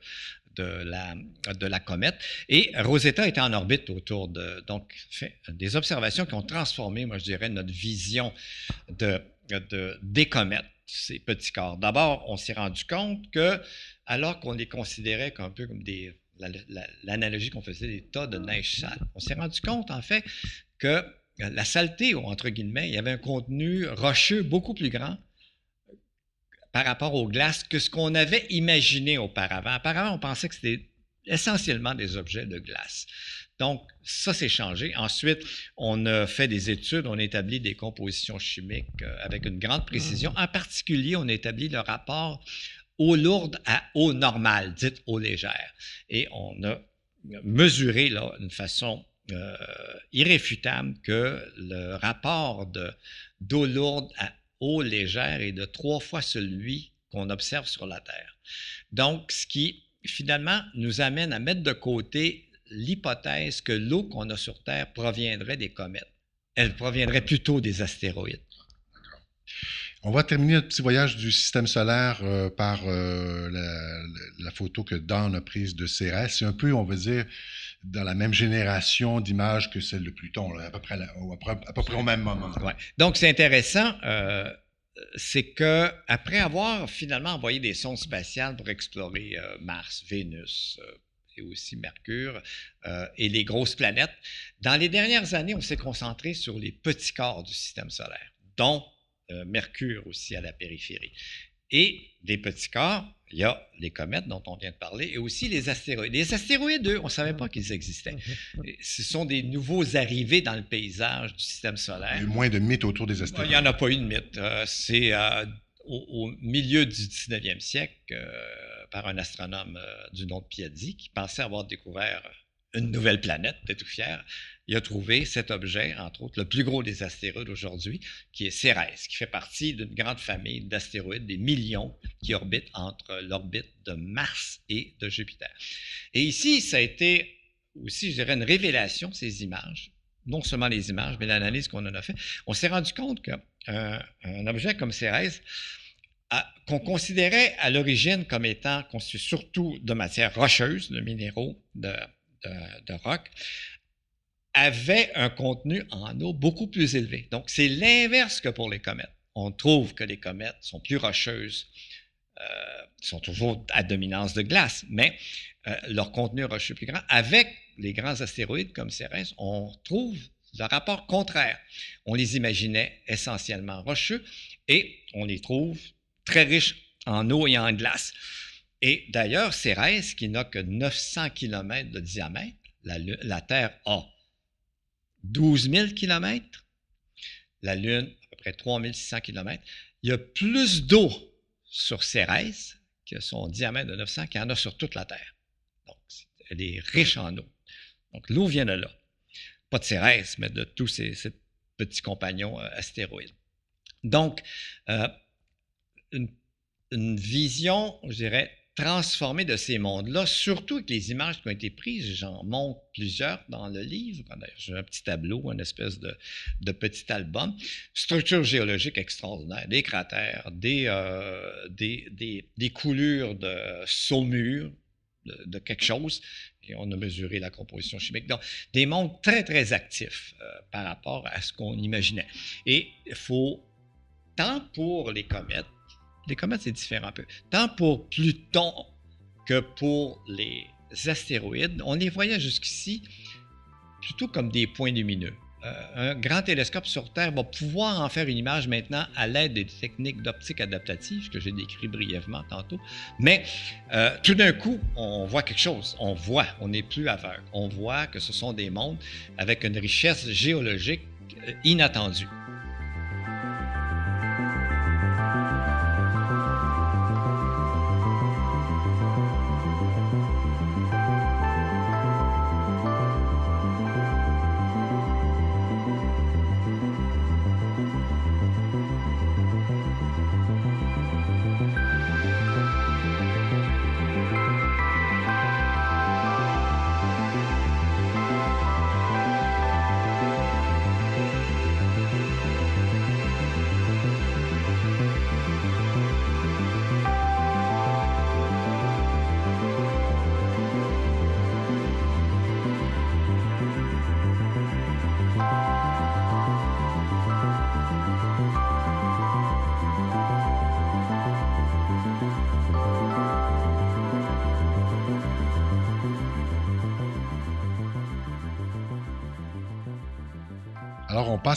de, la, de la comète. Et Rosetta était en orbite autour de. Donc, des observations qui ont transformé, moi, je dirais, notre vision de, de des comètes, ces petits corps. D'abord, on s'est rendu compte que, alors qu'on les considérait un peu comme des l'analogie qu'on faisait des tas de neige sale. On s'est rendu compte, en fait, que la saleté, entre guillemets, il y avait un contenu rocheux beaucoup plus grand par rapport aux glaces que ce qu'on avait imaginé auparavant. Auparavant, on pensait que c'était essentiellement des objets de glace. Donc, ça, c'est changé. Ensuite, on a fait des études, on a établi des compositions chimiques euh, avec une grande précision. En particulier, on a établi le rapport eau lourde à eau normale, dite eau légère. Et on a mesuré là, d'une façon euh, irréfutable que le rapport d'eau lourde à eau légère est de trois fois celui qu'on observe sur la Terre. Donc, ce qui finalement nous amène à mettre de côté l'hypothèse que l'eau qu'on a sur Terre proviendrait des comètes. Elle proviendrait plutôt des astéroïdes. On va terminer notre petit voyage du système solaire euh, par euh, la, photo que Dan a prise de Cérès. C'est un peu, on va dire, dans la même génération d'images que celle de Pluton, à, peu près, au même moment. Donc, c'est intéressant. Euh, c'est que après avoir finalement envoyé des sondes spatiales pour explorer Mars, Vénus, et aussi Mercure et les grosses planètes. Dans les dernières années, on s'est concentré sur les petits corps du système solaire, dont Mercure aussi à la périphérie. Et des petits corps, il y a les comètes dont on vient de parler et aussi les astéroïdes. Les astéroïdes, eux, on ne savait pas qu'ils existaient. <laughs> Ce sont des nouveaux arrivés dans le paysage du système solaire. Il y a eu moins de mythes autour des astéroïdes. Il n'y en a pas eu de mythe. Euh, c'est euh, au, milieu du 19e siècle, par un astronome du nom de Piazzi, qui pensait avoir découvert une nouvelle planète, était tout fier, il a trouvé cet objet, entre autres, le plus gros des astéroïdes aujourd'hui, qui est Cérès, qui fait partie d'une grande famille d'astéroïdes, des millions qui orbitent entre l'orbite de Mars et de Jupiter. Et ici, ça a été aussi, je dirais, une révélation, ces images, non seulement les images, mais l'analyse qu'on en a fait. On s'est rendu compte qu'un un objet comme Cérès, qu'on considérait à l'origine comme étant constitué surtout de matières rocheuses, de minéraux, de, de, roc, avait un contenu en eau beaucoup plus élevé. Donc, c'est l'inverse que pour les comètes. On trouve que les comètes sont plus rocheuses, euh, sont toujours à dominance de glace, mais euh, leur contenu rocheux plus grand. Avec les grands astéroïdes comme Cérès, on trouve le rapport contraire. On les imaginait essentiellement rocheux et on les trouve très riches en eau et en glace. Et d'ailleurs, Cérès, qui n'a que 900 km de diamètre, la, Terre a 12 000 km, la Lune à peu près 3600 km. Il y a plus d'eau sur Cérès, qui a son diamètre de 900, qu'il y en a sur toute la Terre. Donc, elle est riche en eau. Donc, l'eau vient de là. Pas de Cérès, mais de tous ces, petits compagnons euh, astéroïdes. Donc, euh, une, vision, je dirais, transformé de ces mondes-là, surtout avec les images qui ont été prises. J'en montre plusieurs dans le livre. J'ai un petit tableau, une espèce de, petit album. Structure géologique extraordinaire, des cratères, des, euh, des, coulures de saumure, de, quelque chose, et on a mesuré la composition chimique. Donc, des mondes très, très actifs euh, par rapport à ce qu'on imaginait. Et il faut, tant pour les comètes, les comètes, c'est différent un peu. Tant pour Pluton que pour les astéroïdes, on les voyait jusqu'ici plutôt comme des points lumineux. Euh, un grand télescope sur Terre va pouvoir en faire une image maintenant à l'aide des techniques d'optique adaptative que j'ai décrit brièvement tantôt. Mais euh, tout d'un coup, on voit quelque chose. On voit, on n'est plus aveugle. On voit que ce sont des mondes avec une richesse géologique euh, inattendue.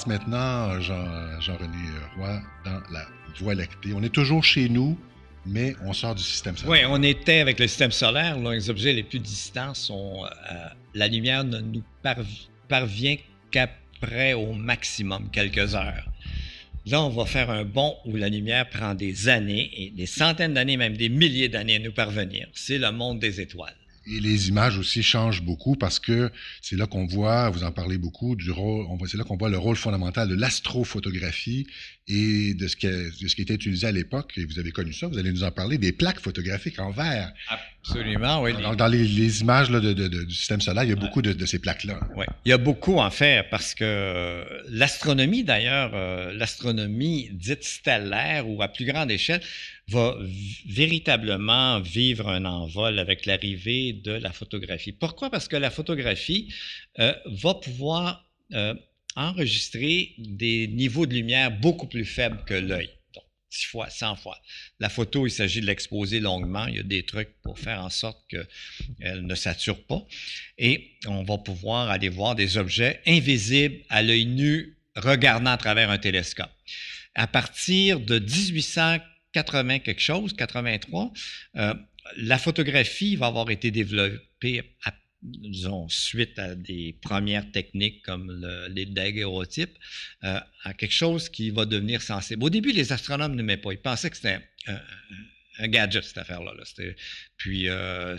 Maintenant, Jean-René Roy, dans la Voie lactée. On est toujours chez nous, mais on sort du système solaire. Oui, on était avec le système solaire. les objets les plus distants sont. Euh, la lumière ne nous parvient qu'après au maximum quelques heures. Là, on va faire un bond où la lumière prend des années, et des centaines d'années, même des milliers d'années à nous parvenir. C'est le monde des étoiles. Et les images aussi changent beaucoup parce que c'est là qu'on voit, vous en parlez beaucoup, du rôle, c'est là qu'on voit le rôle fondamental de l'astrophotographie et de ce, qui était utilisé à l'époque. Et vous avez connu ça, vous allez nous en parler, des plaques photographiques en verre. Absolument, oui. dans les, images de, du système solaire, il y a beaucoup de, ces plaques-là. Oui, il y a beaucoup en faire parce que l'astronomie, d'ailleurs, euh, l'astronomie dite stellaire ou à plus grande échelle, va véritablement vivre un envol avec l'arrivée de la photographie. Pourquoi? Parce que la photographie euh, va pouvoir euh, enregistrer des niveaux de lumière beaucoup plus faibles que l'œil. 10 fois, 100 fois. La photo, il s'agit de l'exposer longuement. Il y a des trucs pour faire en sorte qu'elle ne sature pas. Et on va pouvoir aller voir des objets invisibles à l'œil nu regardant à travers un télescope. À partir de 1800 80 quelque chose, 83, euh, la photographie va avoir été développée suite à des premières techniques comme les daguerreotypes, euh, à quelque chose qui va devenir sensible. Au début, les astronomes n'aimaient pas. Ils pensaient que c'était un, gadget, cette affaire-là. Puis, euh,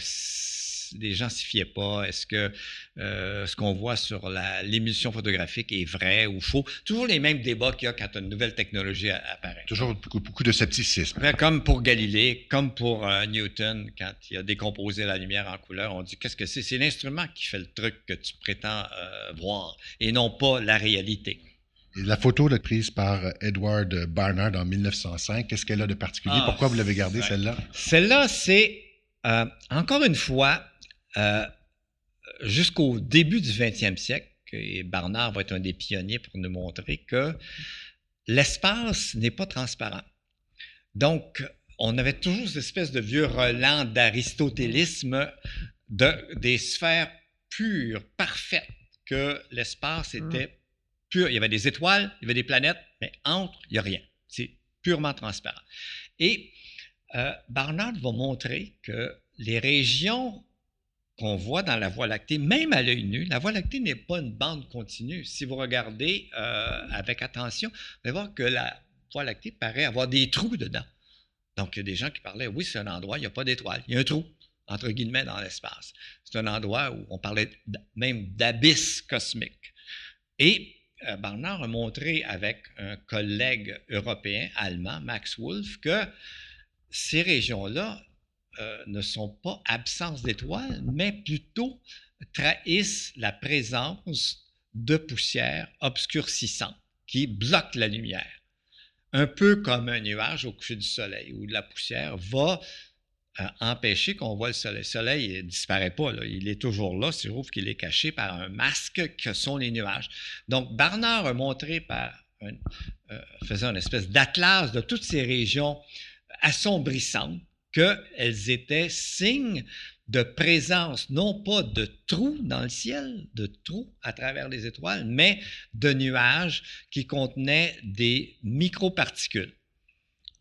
les gens s'y fiaient pas? Est-ce que euh, ce qu'on voit sur l'émission photographique est vrai ou faux? Toujours les mêmes débats qu'il y a quand une nouvelle technologie apparaît. Toujours beaucoup, de scepticisme. Comme pour Galilée, comme pour euh, Newton, quand il a décomposé la lumière en couleur, on dit qu'est-ce que c'est? C'est l'instrument qui fait le truc que tu prétends euh, voir et non pas la réalité. La photo là, prise par Edward Barnard en 1905, qu'est-ce qu'elle a de particulier? Ah, Pourquoi vous l'avez gardée, celle-là? Celle-là, c'est, encore une fois, euh, jusqu'au début du 20e siècle, et Barnard va être un des pionniers pour nous montrer que l'espace n'est pas transparent. Donc, on avait toujours cette espèce de vieux relent d'aristotélisme de, des sphères pures, parfaites, que l'espace mmh. était pur. Il y avait des étoiles, il y avait des planètes, mais entre, il n'y a rien. C'est purement transparent. Et euh, Barnard va montrer que les régions qu'on voit dans la Voie lactée, même à l'œil nu, la Voie lactée n'est pas une bande continue. Si vous regardez euh, avec attention, vous allez voir que la Voie lactée paraît avoir des trous dedans. Donc, il y a des gens qui parlaient, oui, c'est un endroit, il n'y a pas d'étoiles, il y a un trou, entre guillemets, dans l'espace. C'est un endroit où on parlait même d'abysse cosmique. Et euh, Barnard a montré avec un collègue européen, allemand, Max Wolf, que ces régions-là euh, ne sont pas absence d'étoiles, mais plutôt trahissent la présence de poussière obscurcissante qui bloque la lumière. Un peu comme un nuage au coucher du soleil, où la poussière va euh, empêcher qu'on voit le soleil. Le soleil ne disparaît pas, il est toujours là, c'est trouve qu'il est caché par un masque que sont les nuages. Donc, Barnard a montré par un, euh, faisant une espèce d'atlas de toutes ces régions assombrissantes qu'elles étaient signes de présence, non pas de trous dans le ciel, de trous à travers les étoiles, mais de nuages qui contenaient des microparticules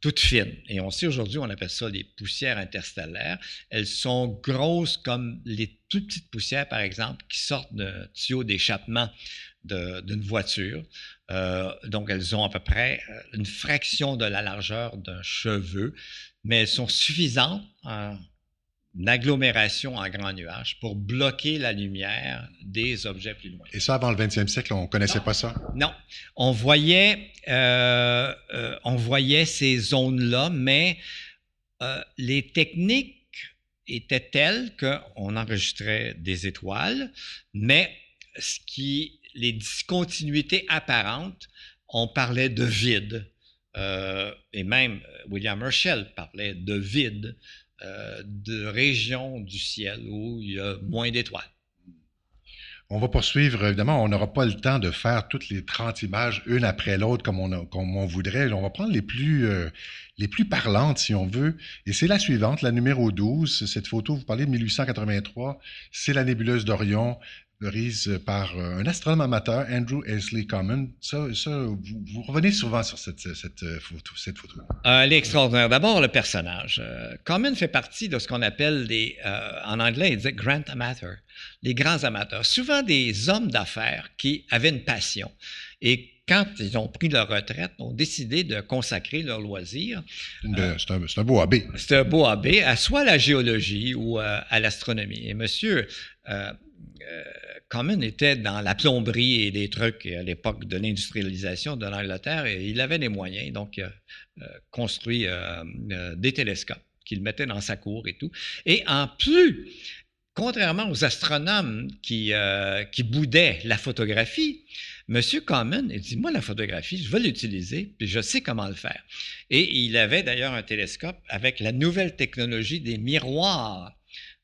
toutes fines. Et on sait aujourd'hui, on appelle ça des poussières interstellaires. Elles sont grosses comme les toutes petites poussières, par exemple, qui sortent d'un tuyau d'échappement d'une voiture. Euh, donc, elles ont à peu près euh, une fraction de la largeur d'un cheveu mais elles sont suffisantes en agglomération en grands nuages pour bloquer la lumière des objets plus loin. Et ça, avant le 20e siècle, on ne connaissait pas ça? Non. On voyait, euh, euh, on voyait ces zones-là, mais euh, les techniques étaient telles qu'on enregistrait des étoiles, mais ce qui, les discontinuités apparentes, on parlait de vide. Euh, et même euh, William Herschel parlait de vide, euh, de régions du ciel où il y a moins d'étoiles. On va poursuivre, évidemment, on n'aura pas le temps de faire toutes les 30 images une après l'autre comme on, comme on voudrait. On va prendre les plus, les plus parlantes, si on veut. Et c'est la suivante, la numéro 12. Cette photo, vous parlez de 1883, c'est la nébuleuse d'Orion Par un astronome amateur, Andrew Aisley Common. Ça, vous, revenez souvent sur cette, photo. Cette photo. elle est extraordinaire. D'abord, le personnage. Common fait partie de ce qu'on appelle des, en anglais, il dit grand amateur, les grands amateurs. Souvent des hommes d'affaires qui avaient une passion et quand ils ont pris leur retraite, ont décidé de consacrer leur loisir. Euh, c'est un, beau AB. C'est un beau AB, à soit la géologie ou euh, à, l'astronomie. Et monsieur euh, Common était dans la plomberie et des trucs à l'époque de l'industrialisation de l'Angleterre et il avait des moyens, donc il a construit des télescopes qu'il mettait dans sa cour et tout. Et en plus, contrairement aux astronomes qui, qui boudaient la photographie, Monsieur Common, il dit, moi, la photographie, je vais l'utiliser, puis je sais comment le faire. Et il avait d'ailleurs un télescope avec la nouvelle technologie des miroirs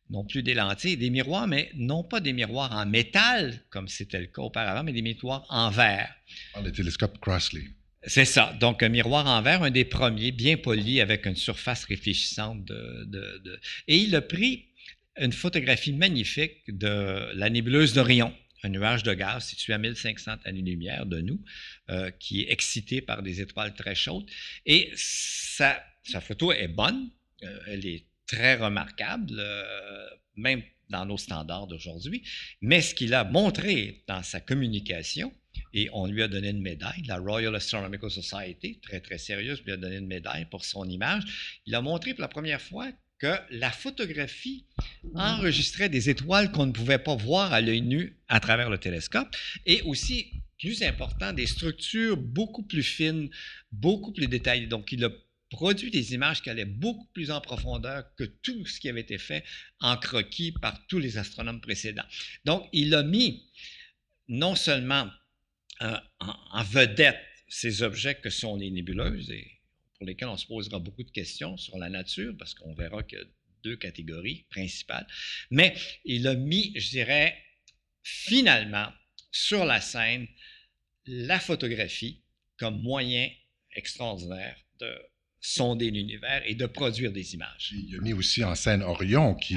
non plus des lentilles, des miroirs, mais non pas des miroirs en métal, comme c'était le cas auparavant, mais des miroirs en verre. Ah, le télescope Crossley. C'est ça. Donc, un miroir en verre, un des premiers, bien poli, avec une surface réfléchissante. De, Et il a pris une photographie magnifique de la nébuleuse d'Orion un nuage de gaz situé à 1500 années-lumière de nous, euh, qui est excité par des étoiles très chaudes. Et sa, sa photo est bonne, euh, elle est très remarquable, euh, même dans nos standards d'aujourd'hui. Mais ce qu'il a montré dans sa communication, et on lui a donné une médaille, la Royal Astronomical Society, très très sérieuse, lui a donné une médaille pour son image. Il a montré pour la première fois que la photographie enregistrait des étoiles qu'on ne pouvait pas voir à l'œil nu à travers le télescope et aussi, plus important, des structures beaucoup plus fines, beaucoup plus détaillées. Donc, il a produit des images qui allaient beaucoup plus en profondeur que tout ce qui avait été fait en croquis par tous les astronomes précédents. Donc, il a mis non seulement euh, en vedette ces objets que sont les nébuleuses et pour lesquels on se posera beaucoup de questions sur la nature, parce qu'on verra qu'il y a deux catégories principales. Mais il a mis, je dirais, finalement, sur la scène, la photographie comme moyen extraordinaire de sonder l'univers et de produire des images. Il a mis aussi en scène Orion, qui,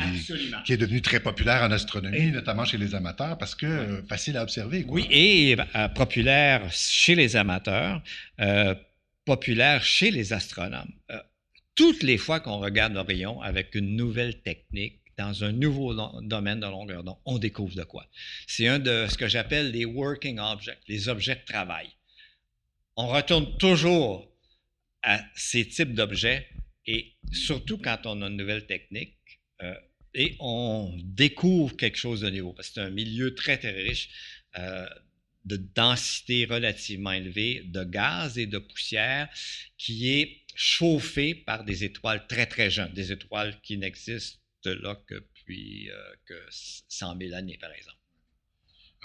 qui est devenu très populaire en astronomie, notamment chez les amateurs, parce que euh, facile à observer. Oui, et euh, populaire chez les amateurs. Euh, populaire chez les astronomes. Toutes les fois qu'on regarde l'Orion avec une nouvelle technique, dans un nouveau domaine de longueur d'onde, on découvre de quoi. C'est un de ce que j'appelle les working objects, les objets de travail. On retourne toujours à ces types d'objets et surtout quand on a une nouvelle technique euh, et on découvre quelque chose de nouveau parce que c'est un milieu très, très riche. Euh, de densité relativement élevée de gaz et de poussière qui est chauffé par des étoiles très, très jeunes, des étoiles qui n'existent là que depuis euh, que 100 000 années, par exemple.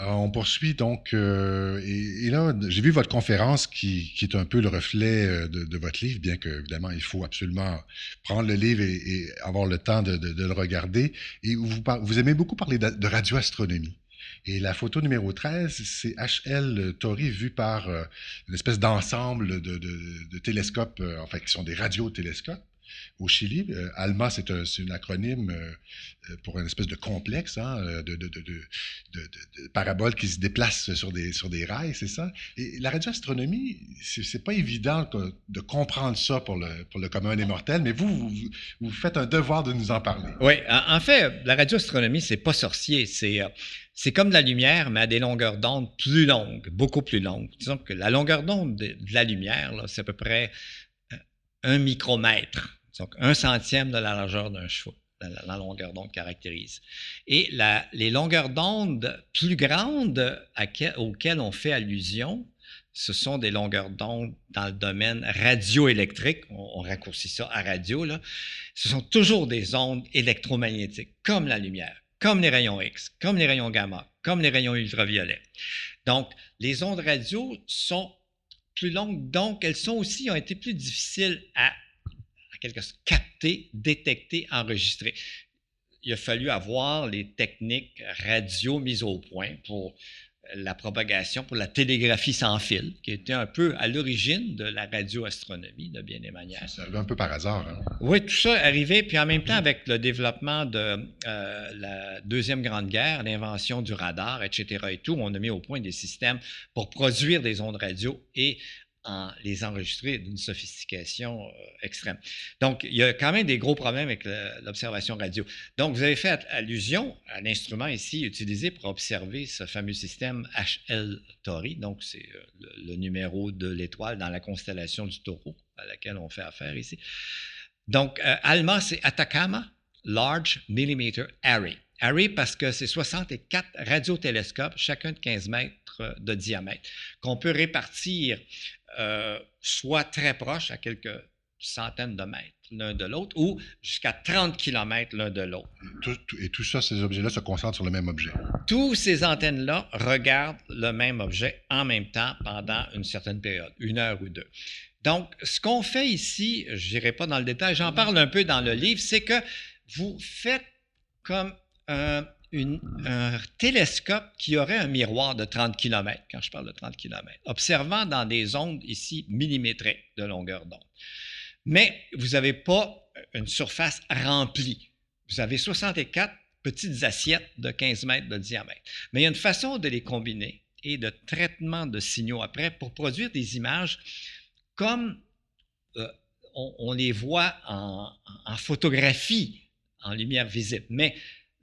Euh, on poursuit donc, euh, et, là, j'ai vu votre conférence qui, est un peu le reflet de, votre livre, bien que évidemment il faut absolument prendre le livre et, avoir le temps de, le regarder. Et vous, aimez beaucoup parler de radioastronomie. Et la photo numéro 13, c'est HL Tori vu par euh, une espèce d'ensemble de, télescopes, euh, enfin, qui sont des radiotélescopes au Chili. Euh, ALMA, c'est un, un, acronyme pour une espèce de complexe hein, de, paraboles qui se déplacent sur des, sur des rails, c'est ça? Et la radioastronomie, c'est pas évident de comprendre ça pour le, pour le commun des mortels, mais vous, vous, faites un devoir de nous en parler. Oui, en, fait, la radioastronomie, c'est pas sorcier, c'est c'est comme la lumière, mais à des longueurs d'onde plus longues, beaucoup plus longues. Disons que la longueur d'onde de, la lumière, c'est à peu près euh, un micromètre, donc un centième de la largeur d'un cheveu. La, longueur d'onde caractérise. Et les longueurs d'onde plus grandes auxquelles on fait allusion, ce sont des longueurs d'onde dans le domaine radioélectrique, on, raccourcit ça à radio, ce sont toujours des ondes électromagnétiques, comme la lumière comme les rayons X, comme les rayons gamma, comme les rayons ultraviolets. Donc, les ondes radio sont plus longues, donc elles sont aussi, ont été plus difficiles à quelque chose, capter, détecter, enregistrer. Il a fallu avoir les techniques radio mises au point pour la propagation pour la télégraphie sans fil, qui était un peu à l'origine de la radioastronomie, de bien des manières. Ça un peu par hasard. Hein? Oui, tout ça arrivé, puis en même temps avec le développement de euh, la Deuxième Grande Guerre, l'invention du radar, etc. et tout, on a mis au point des systèmes pour produire des ondes radio et en les enregistrer d'une sophistication euh, extrême. Donc, il y a quand même des gros problèmes avec l'observation radio. Donc, vous avez fait allusion à l'instrument ici utilisé pour observer ce fameux système HL Tauri. Donc, c'est euh, le, numéro de l'étoile dans la constellation du taureau à laquelle on fait affaire ici. Donc, euh, ALMA, c'est Atacama Large Millimeter Array. Array parce que c'est 64 radiotélescopes, chacun de 15 mètres de diamètre, qu'on peut répartir euh, soit très proches, à quelques centaines de mètres l'un de l'autre, ou jusqu'à 30 km l'un de l'autre. et tout ça, ces objets-là se concentrent sur le même objet. Tous ces antennes-là regardent le même objet en même temps pendant une certaine période, une heure ou deux. Donc, ce qu'on fait ici, je n'irai pas dans le détail, j'en parle un peu dans le livre, c'est que vous faites comme un, un télescope qui aurait un miroir de 30 km, quand je parle de 30 km, observant dans des ondes ici millimétrées de longueur d'onde. Mais vous n'avez pas une surface remplie. Vous avez 64 petites assiettes de 15 mètres de diamètre. Mais il y a une façon de les combiner et de traitement de signaux après pour produire des images comme euh, on, les voit en, en photographie, en lumière visible. Mais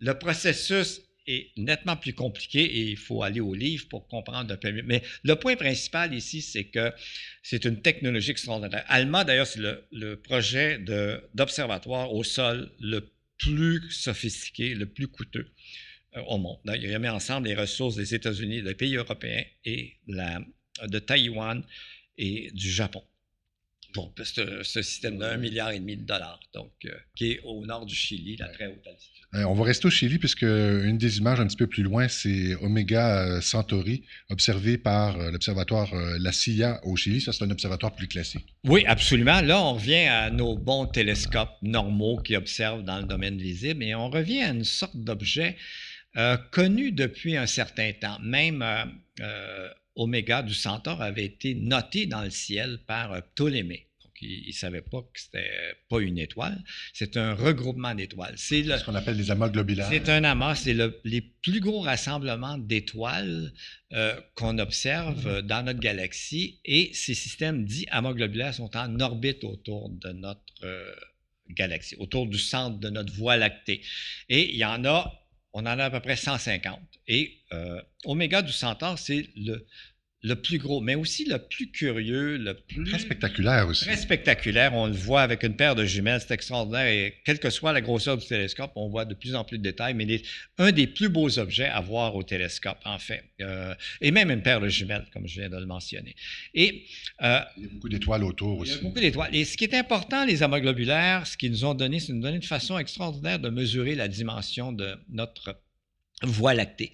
le processus est nettement plus compliqué et il faut aller au livre pour comprendre un peu mieux. Mais le point principal ici, c'est que c'est une technologie extraordinaire. ALMA, d'ailleurs, c'est le, projet d'observatoire au sol le plus sophistiqué, le plus coûteux euh, au monde. il remet ensemble les ressources des États-Unis, des pays européens et de Taïwan et du Japon pour ce, système de 1,5 milliard et demi de dollars, donc euh, qui est au nord du Chili, la très haute altitude. Euh, on va rester au Chili puisque une des images un petit peu plus loin, c'est Omega euh, Centauri, observé par l'observatoire La Silla au Chili. Ça, c'est un observatoire plus classique. Oui, absolument. Là, on revient à nos bons télescopes normaux qui observent dans le domaine visible et on revient à une sorte d'objet connu depuis un certain temps. Même Oméga du Centaure avait été noté dans le ciel par euh, Ptolémée. Donc, il ne savait pas que c'était pas une étoile, c'est un regroupement d'étoiles. C'est ce qu'on appelle des amas globulaires. C'est un amas, c'est le, les plus gros rassemblements d'étoiles euh, qu'on observe mm-hmm. dans notre galaxie et ces systèmes dits amas globulaires sont en orbite autour de notre euh, galaxie, autour du centre de notre voie lactée. Et il y en a on en a à peu près 150. Et euh, Oméga du Centaure, c'est le, le plus gros, mais aussi le plus curieux, le plus... Très spectaculaire aussi. Très spectaculaire. On le voit avec une paire de jumelles, c'est extraordinaire. Et quelle que soit la grosseur du télescope, on voit de plus en plus de détails, mais il est un des plus beaux objets à voir au télescope, en fait. Euh, et même une paire de jumelles, comme je viens de le mentionner. Et, euh, il y a beaucoup d'étoiles autour aussi. Il y a beaucoup d'étoiles. Et ce qui est important, les amas globulaires, ce qu'ils nous ont donné, c'est nous donner une façon extraordinaire de mesurer la dimension de notre Voie lactée.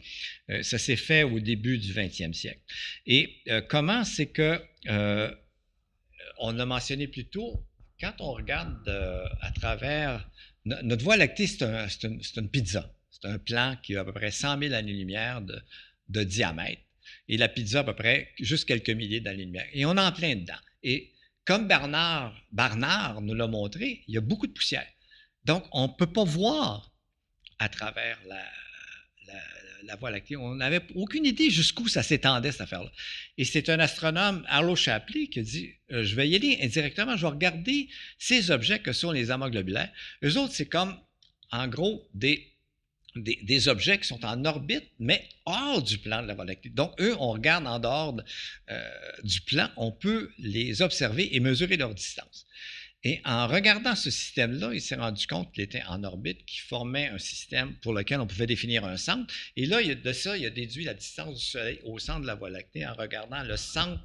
Euh, ça s'est fait au début du 20e siècle. Et euh, comment c'est que, euh, on l'a mentionné plus tôt, quand on regarde à travers, notre Voie lactée, c'est une, pizza. C'est un plan qui a à peu près 100 000 années-lumière de, de, diamètre. Et la pizza, à peu près, juste quelques milliers d'années-lumière. Et on est en plein dedans. Et comme Bernard, Barnard nous l'a montré, il y a beaucoup de poussière. Donc, on ne peut pas voir à travers la, la, Voie lactée. On n'avait aucune idée jusqu'où ça s'étendait, cette affaire-là. Et c'est un astronome, Arlo Shapley, qui a dit euh, Je vais y aller indirectement, je vais regarder ces objets que sont les amas globulaires. Eux autres, c'est comme, en gros, des, des, objets qui sont en orbite, mais hors du plan de la Voie lactée. Donc, eux, on regarde en dehors euh, du plan, on peut les observer et mesurer leur distance. Et en regardant ce système-là, il s'est rendu compte qu'il était en orbite, qu'il formait un système pour lequel on pouvait définir un centre. Et là, de ça, il a déduit la distance du Soleil au centre de la Voie lactée en regardant le centre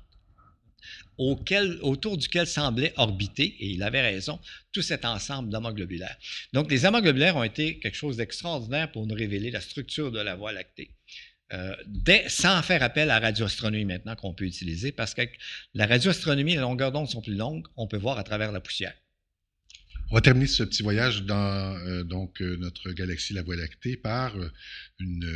autour duquel semblait orbiter, et il avait raison, tout cet ensemble d'amas globulaires. Donc, les amas globulaires ont été quelque chose d'extraordinaire pour nous révéler la structure de la Voie lactée. Euh, sans faire appel à la radioastronomie maintenant qu'on peut utiliser, parce que la radioastronomie, les longueurs d'onde sont plus longues, on peut voir à travers la poussière. On va terminer ce petit voyage dans euh, euh, notre galaxie, la Voie lactée, par une,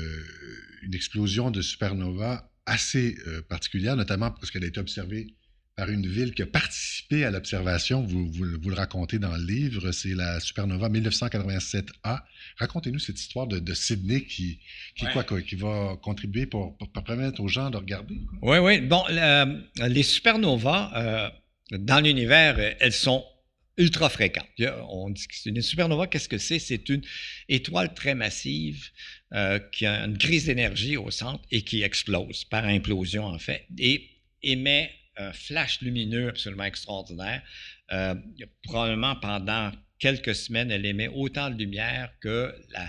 explosion de supernova assez particulière, notamment parce qu'elle a été observée par une ville qui a participé à l'observation. Vous, vous, le racontez dans le livre, c'est la supernova 1987A. Racontez-nous cette histoire de, de Sydney qui, qui, quoi, qui va contribuer pour, pour, permettre aux gens de regarder. Oui, oui. Bon, les supernovas, dans l'univers, elles sont ultra fréquente. On dit que c'est une supernova. Qu'est-ce que c'est? C'est une étoile très massive euh, qui a une crise d'énergie au centre et qui explose par implosion, en fait, et émet un flash lumineux absolument extraordinaire. Euh, probablement pendant quelques semaines, elle émet autant de lumière que la,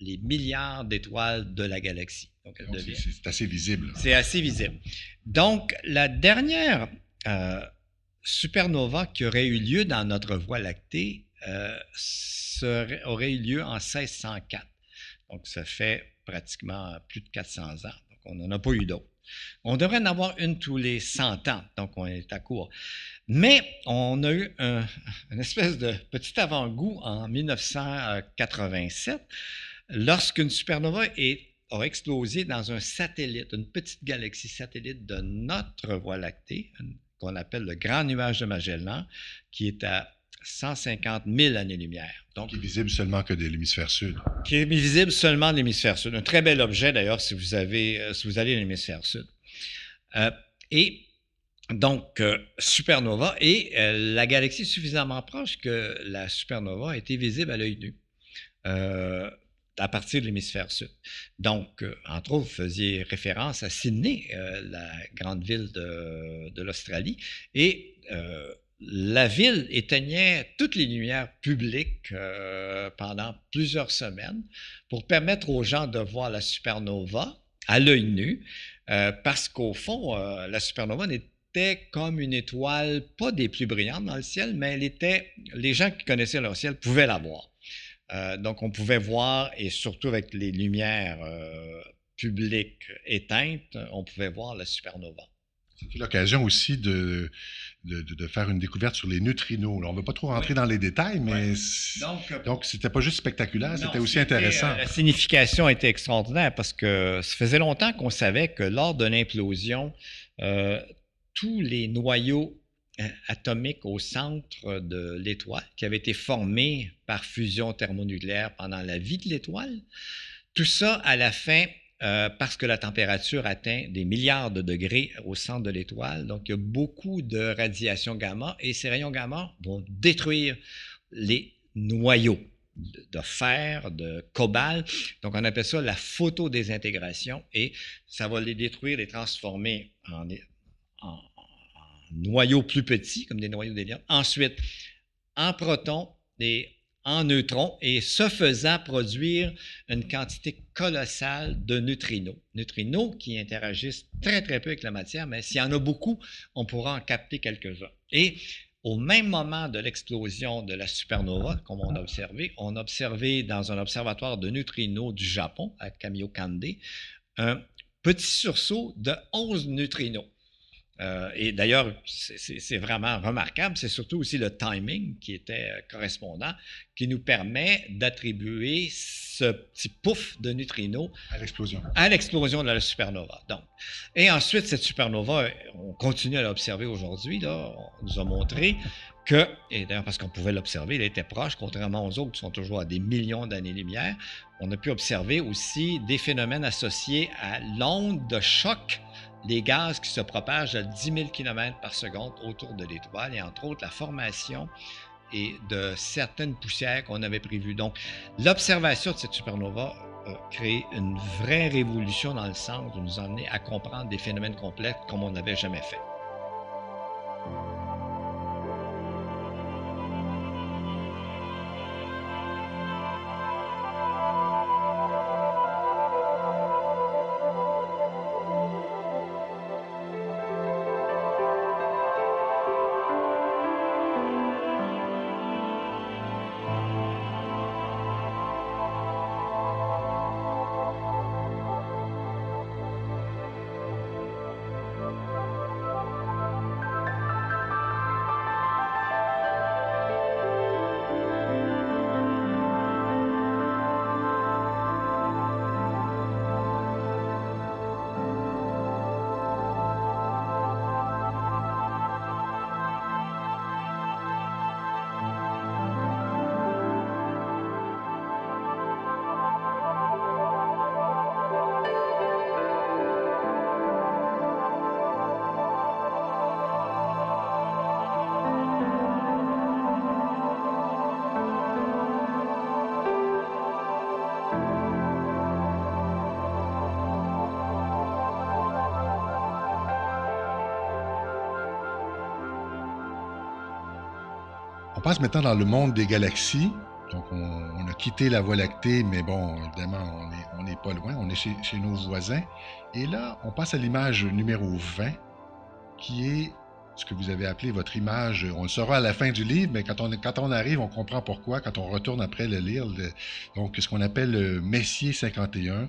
les milliards d'étoiles de la galaxie. Donc, c'est assez visible. C'est assez visible. Donc, la dernière euh, supernova qui aurait eu lieu dans notre Voie lactée euh, aurait eu lieu en 1604. Donc, ça fait pratiquement plus de 400 ans. Donc, on n'en a pas eu d'autres. On devrait en avoir une tous les 100 ans, donc on est à court. Mais on a eu un, une espèce de petit avant-goût en 1987, lorsqu'une supernova a explosé dans un satellite, une petite galaxie satellite de notre Voie lactée, qu'on appelle le Grand Nuage de Magellan, qui est à 150 000 années-lumière. Donc, qui est visible seulement que de l'hémisphère sud. Qui est visible seulement de l'hémisphère sud. Un très bel objet, d'ailleurs, si vous avez, euh, si vous allez à l'hémisphère sud. Euh, et donc, euh, supernova, et la galaxie est suffisamment proche que la supernova a été visible à l'œil nu à partir de l'hémisphère sud. Donc, euh, entre autres, vous faisiez référence à Sydney, euh, la grande ville de, l'Australie, et euh, la ville éteignait toutes les lumières publiques pendant plusieurs semaines pour permettre aux gens de voir la supernova à l'œil nu, parce qu'au fond, la supernova n'était comme une étoile, pas des plus brillantes dans le ciel, mais elle était, les gens qui connaissaient leur ciel pouvaient la voir. Euh, donc, on pouvait voir, et surtout avec les lumières euh, publiques éteintes, on pouvait voir la supernova. C'était l'occasion aussi de, de, faire une découverte sur les neutrinos. on ne va pas trop rentrer dans les détails, mais donc c'était pas juste spectaculaire, c'était aussi intéressant. Euh, la signification était extraordinaire parce que ça faisait longtemps qu'on savait que lors d'une implosion, tous les noyaux euh, atomique au centre de l'étoile, qui avait été formé par fusion thermonucléaire pendant la vie de l'étoile. Tout ça, à la fin, euh, parce que la température atteint des milliards de degrés au centre de l'étoile. Donc, il y a beaucoup de radiation gamma et ces rayons gamma vont détruire les noyaux de fer, de cobalt. Donc, on appelle ça la photodésintégration et ça va les détruire, les transformer en, en, noyaux plus petits, comme des noyaux d'hélium. Ensuite, en protons et en neutrons, et ce faisant produire une quantité colossale de neutrinos. Neutrinos qui interagissent très, très peu avec la matière, mais s'il y en a beaucoup, on pourra en capter quelques-uns. Et au même moment de l'explosion de la supernova, comme on a observé, on a observé dans un observatoire de neutrinos du Japon, à Kamiokande, un petit sursaut de 11 neutrinos. Euh, et d'ailleurs, c'est vraiment remarquable. C'est surtout aussi le timing qui était euh, correspondant, qui nous permet d'attribuer ce petit pouf de neutrinos à l'explosion. À l'explosion de la supernova. Donc, et ensuite, cette supernova, on continue à l'observer aujourd'hui. Là, on nous a montré que, et d'ailleurs parce qu'on pouvait l'observer, elle était proche, contrairement aux autres qui sont toujours à des millions d'années-lumière. On a pu observer aussi des phénomènes associés à l'onde de choc les gaz qui se propagent à 10 000 km par seconde autour de l'étoile et entre autres la formation et de certaines poussières qu'on avait prévues. Donc, l'observation de cette supernova a créé une vraie révolution dans le sens de nous emmener à comprendre des phénomènes complexes comme on n'avait jamais fait. Passe maintenant dans le monde des galaxies. Donc, on, a quitté la Voie lactée, mais bon, évidemment, on n'est pas loin, on est chez, nos voisins. Et là, on passe à l'image numéro 20, qui est ce que vous avez appelé votre image. On le saura à la fin du livre, mais quand on, quand on arrive, on comprend pourquoi, quand on retourne après le lire. donc, ce qu'on appelle le Messier 51.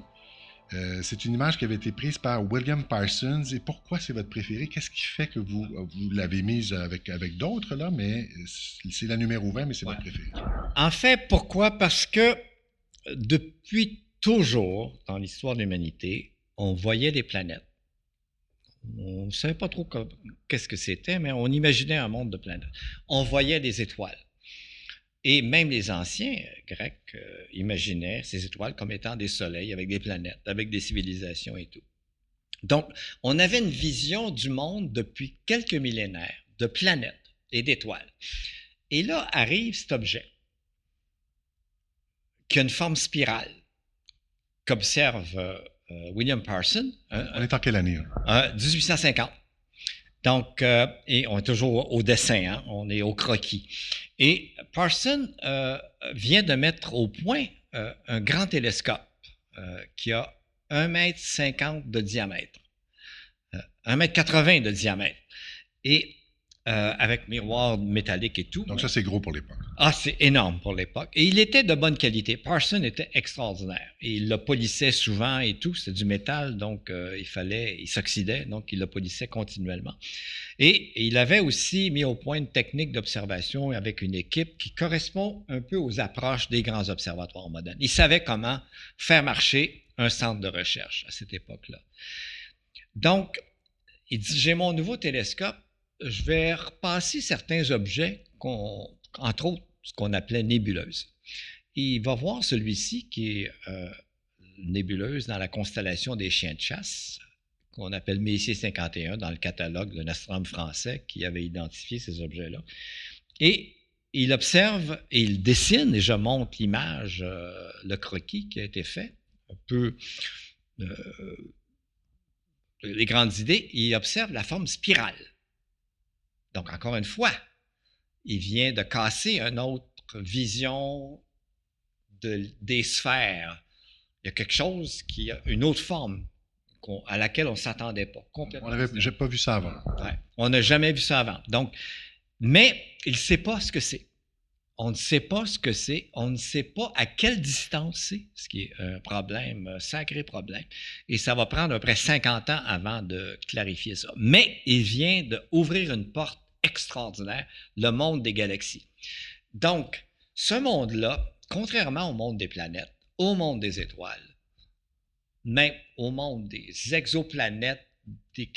Euh, c'est une image qui avait été prise par William Parsons. Et pourquoi c'est votre préféré? Qu'est-ce qui fait que vous, vous l'avez mise avec, avec d'autres, là, mais c'est la numéro 20, mais c'est votre préféré? En fait, pourquoi? Parce que depuis toujours, dans l'histoire de l'humanité, on voyait des planètes. On ne savait pas trop qu'est-ce que c'était, mais on imaginait un monde de planètes. On voyait des étoiles. Et même les anciens euh, Grecs euh, imaginaient ces étoiles comme étant des soleils avec des planètes, avec des civilisations et tout. Donc, on avait une vision du monde depuis quelques millénaires de planètes et d'étoiles. Et là arrive cet objet qui a une forme spirale qu'observe euh, William Parson. on est en quelle année? 1850. Donc, et on est toujours au dessin, hein, on est au croquis. Et Parson euh, vient de mettre au point euh, un grand télescope euh, qui a 1,50 m de diamètre, 1,80 m de diamètre. Euh, avec miroir métallique et tout. Donc ça, c'est gros pour l'époque. Ah, c'est énorme pour l'époque. Et il était de bonne qualité. Parson était extraordinaire. Et il le polissait souvent et tout. C'était du métal, donc euh, il fallait, il s'oxydait, donc il le polissait continuellement. Et, il avait aussi mis au point une technique d'observation avec une équipe qui correspond un peu aux approches des grands observatoires modernes. Il savait comment faire marcher un centre de recherche à cette époque-là. Donc, il dit, j'ai mon nouveau télescope, je vais repasser certains objets, entre autres ce qu'on appelait nébuleuses. il va voir celui-ci qui est euh, nébuleuse dans la constellation des chiens de chasse, qu'on appelle Messier 51 dans le catalogue d'un astronome français qui avait identifié ces objets-là. Et il observe et il dessine, et je montre l'image, euh, le croquis qui a été fait, un peu euh, les grandes idées, il observe la forme spirale donc, encore une fois, il vient de casser une autre vision des sphères. Il y a quelque chose qui a une autre forme à laquelle on ne s'attendait pas. On n'avait pas vu ça avant. On n'a jamais vu ça avant. Donc, mais il ne sait pas ce que c'est. On ne sait pas ce que c'est, on ne sait pas à quelle distance c'est, ce qui est un problème, un sacré problème. Et ça va prendre à peu près 50 ans avant de clarifier ça. Mais il vient d'ouvrir une porte extraordinaire, le monde des galaxies. Donc, ce monde-là, contrairement au monde des planètes, au monde des étoiles, même au monde des exoplanètes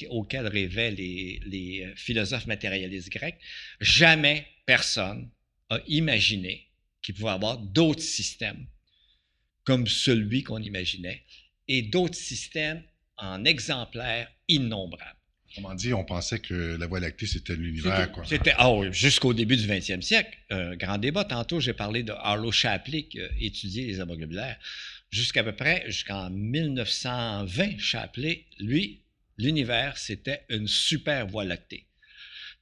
auxquels rêvaient les, les euh, philosophes matérialistes grecs, jamais personne a imaginé qu'il pouvait y avoir d'autres systèmes comme celui qu'on imaginait et d'autres systèmes en exemplaires innombrables. Comment dit, on pensait que la Voie lactée, c'était l'univers. C'était, ah jusqu'au début du 20e siècle. Un grand débat. Tantôt, j'ai parlé de Arlo Shapley qui a étudié les amoglobulaires. Jusqu'à peu près, jusqu'en 1920, Shapley, lui, l'univers, c'était une super Voie lactée.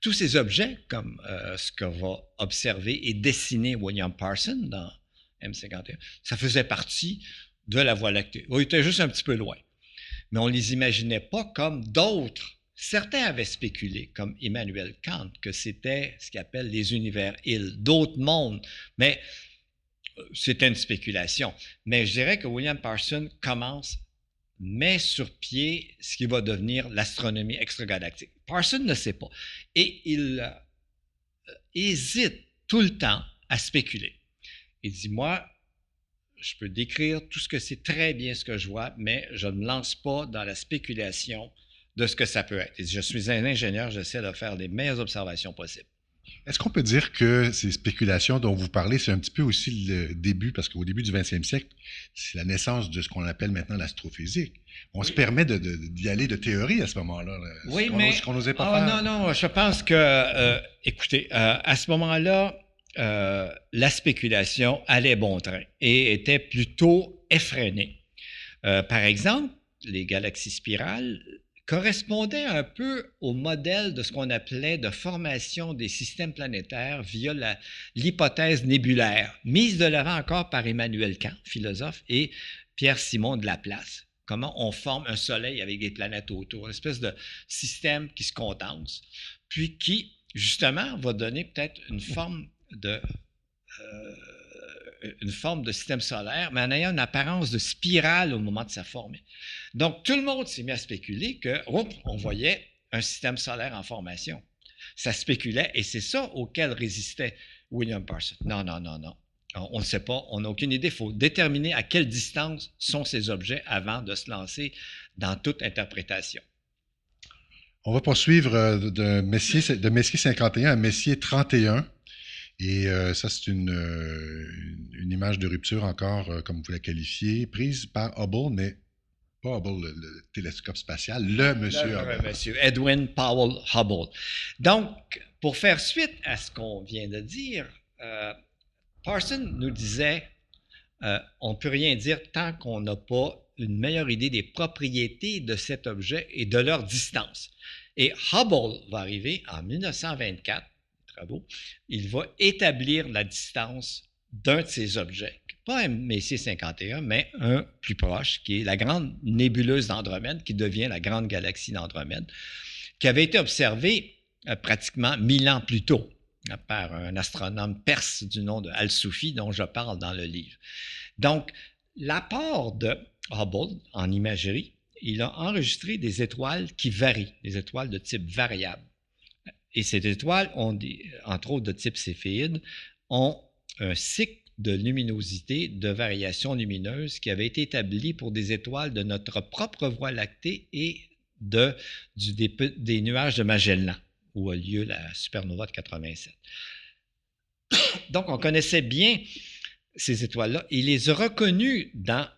Tous ces objets, comme euh, ce que va observer et dessiner William Parson dans M51, ça faisait partie de la Voie lactée. On était juste un petit peu loin. Mais on ne les imaginait pas comme d'autres Certains avaient spéculé, comme Emmanuel Kant, que c'était ce qu'il appelle les univers îles, d'autres mondes, mais euh, c'était une spéculation. Mais je dirais que William Parson commence, met sur pied ce qui va devenir l'astronomie extragalactique. Parson ne sait pas. Et il euh, hésite tout le temps à spéculer. Il dit, moi, je peux décrire tout ce que c'est très bien ce que je vois, mais je ne me lance pas dans la spéculation de ce que ça peut être. je suis un ingénieur, j'essaie de faire les meilleures observations possibles. Est-ce qu'on peut dire que ces spéculations dont vous parlez, c'est un petit peu aussi le début, parce qu'au début du 20e siècle, c'est la naissance de ce qu'on appelle maintenant l'astrophysique. On se permet d'y aller de théorie à ce moment-là. Oui, mais... Ce qu'on n'osait pas ah, faire. Non, non, je pense que, euh, écoutez, euh, à ce moment-là, euh, la spéculation allait bon train et était plutôt effrénée. par exemple, les galaxies spirales, correspondait un peu au modèle de ce qu'on appelait de formation des systèmes planétaires via l'hypothèse nébulaire, mise de l'avant encore par Emmanuel Kant, philosophe, et Pierre-Simon de Laplace. Comment on forme un soleil avec des planètes autour, une espèce de système qui se condense, puis qui, justement, va donner peut-être une forme de... Euh, une forme de système solaire, mais en ayant une apparence de spirale au moment de sa forme. Donc, tout le monde s'est mis à spéculer que, on voyait un système solaire en formation. Ça spéculait, et c'est ça auquel résistait William Parsons. Non, non, non, non. On ne sait pas, on n'a aucune idée. Il faut déterminer à quelle distance sont ces objets avant de se lancer dans toute interprétation. On va poursuivre euh, de Messier, de Messier 51 à Messier 31. Et euh, ça, c'est une, euh, une, image de rupture encore, euh, comme vous la qualifiez, prise par Hubble, mais pas Hubble, le, télescope spatial, le monsieur le, Hubble. Monsieur Edwin Powell Hubble. Donc, pour faire suite à ce qu'on vient de dire, Parson nous disait on ne peut rien dire tant qu'on n'a pas une meilleure idée des propriétés de cet objet et de leur distance. Et Hubble va arriver en 1924 il va établir la distance d'un de ces objets, pas un Messier 51, mais un plus proche, qui est la grande nébuleuse d'Andromède, qui devient la grande galaxie d'Andromède, qui avait été observée euh, pratiquement mille ans plus tôt par un astronome perse du nom de Al-Soufi, dont je parle dans le livre. Donc, l'apport de Hubble en imagerie, il a enregistré des étoiles qui varient, des étoiles de type variable. Et ces étoiles, ont entre autres de type céphéide, ont un cycle de luminosité, de variation lumineuse qui avait été établi pour des étoiles de notre propre Voie lactée et de, des, nuages de Magellan, où a lieu la supernova de 87. <coughs> Donc, on connaissait bien ces étoiles-là. Il les a reconnues dans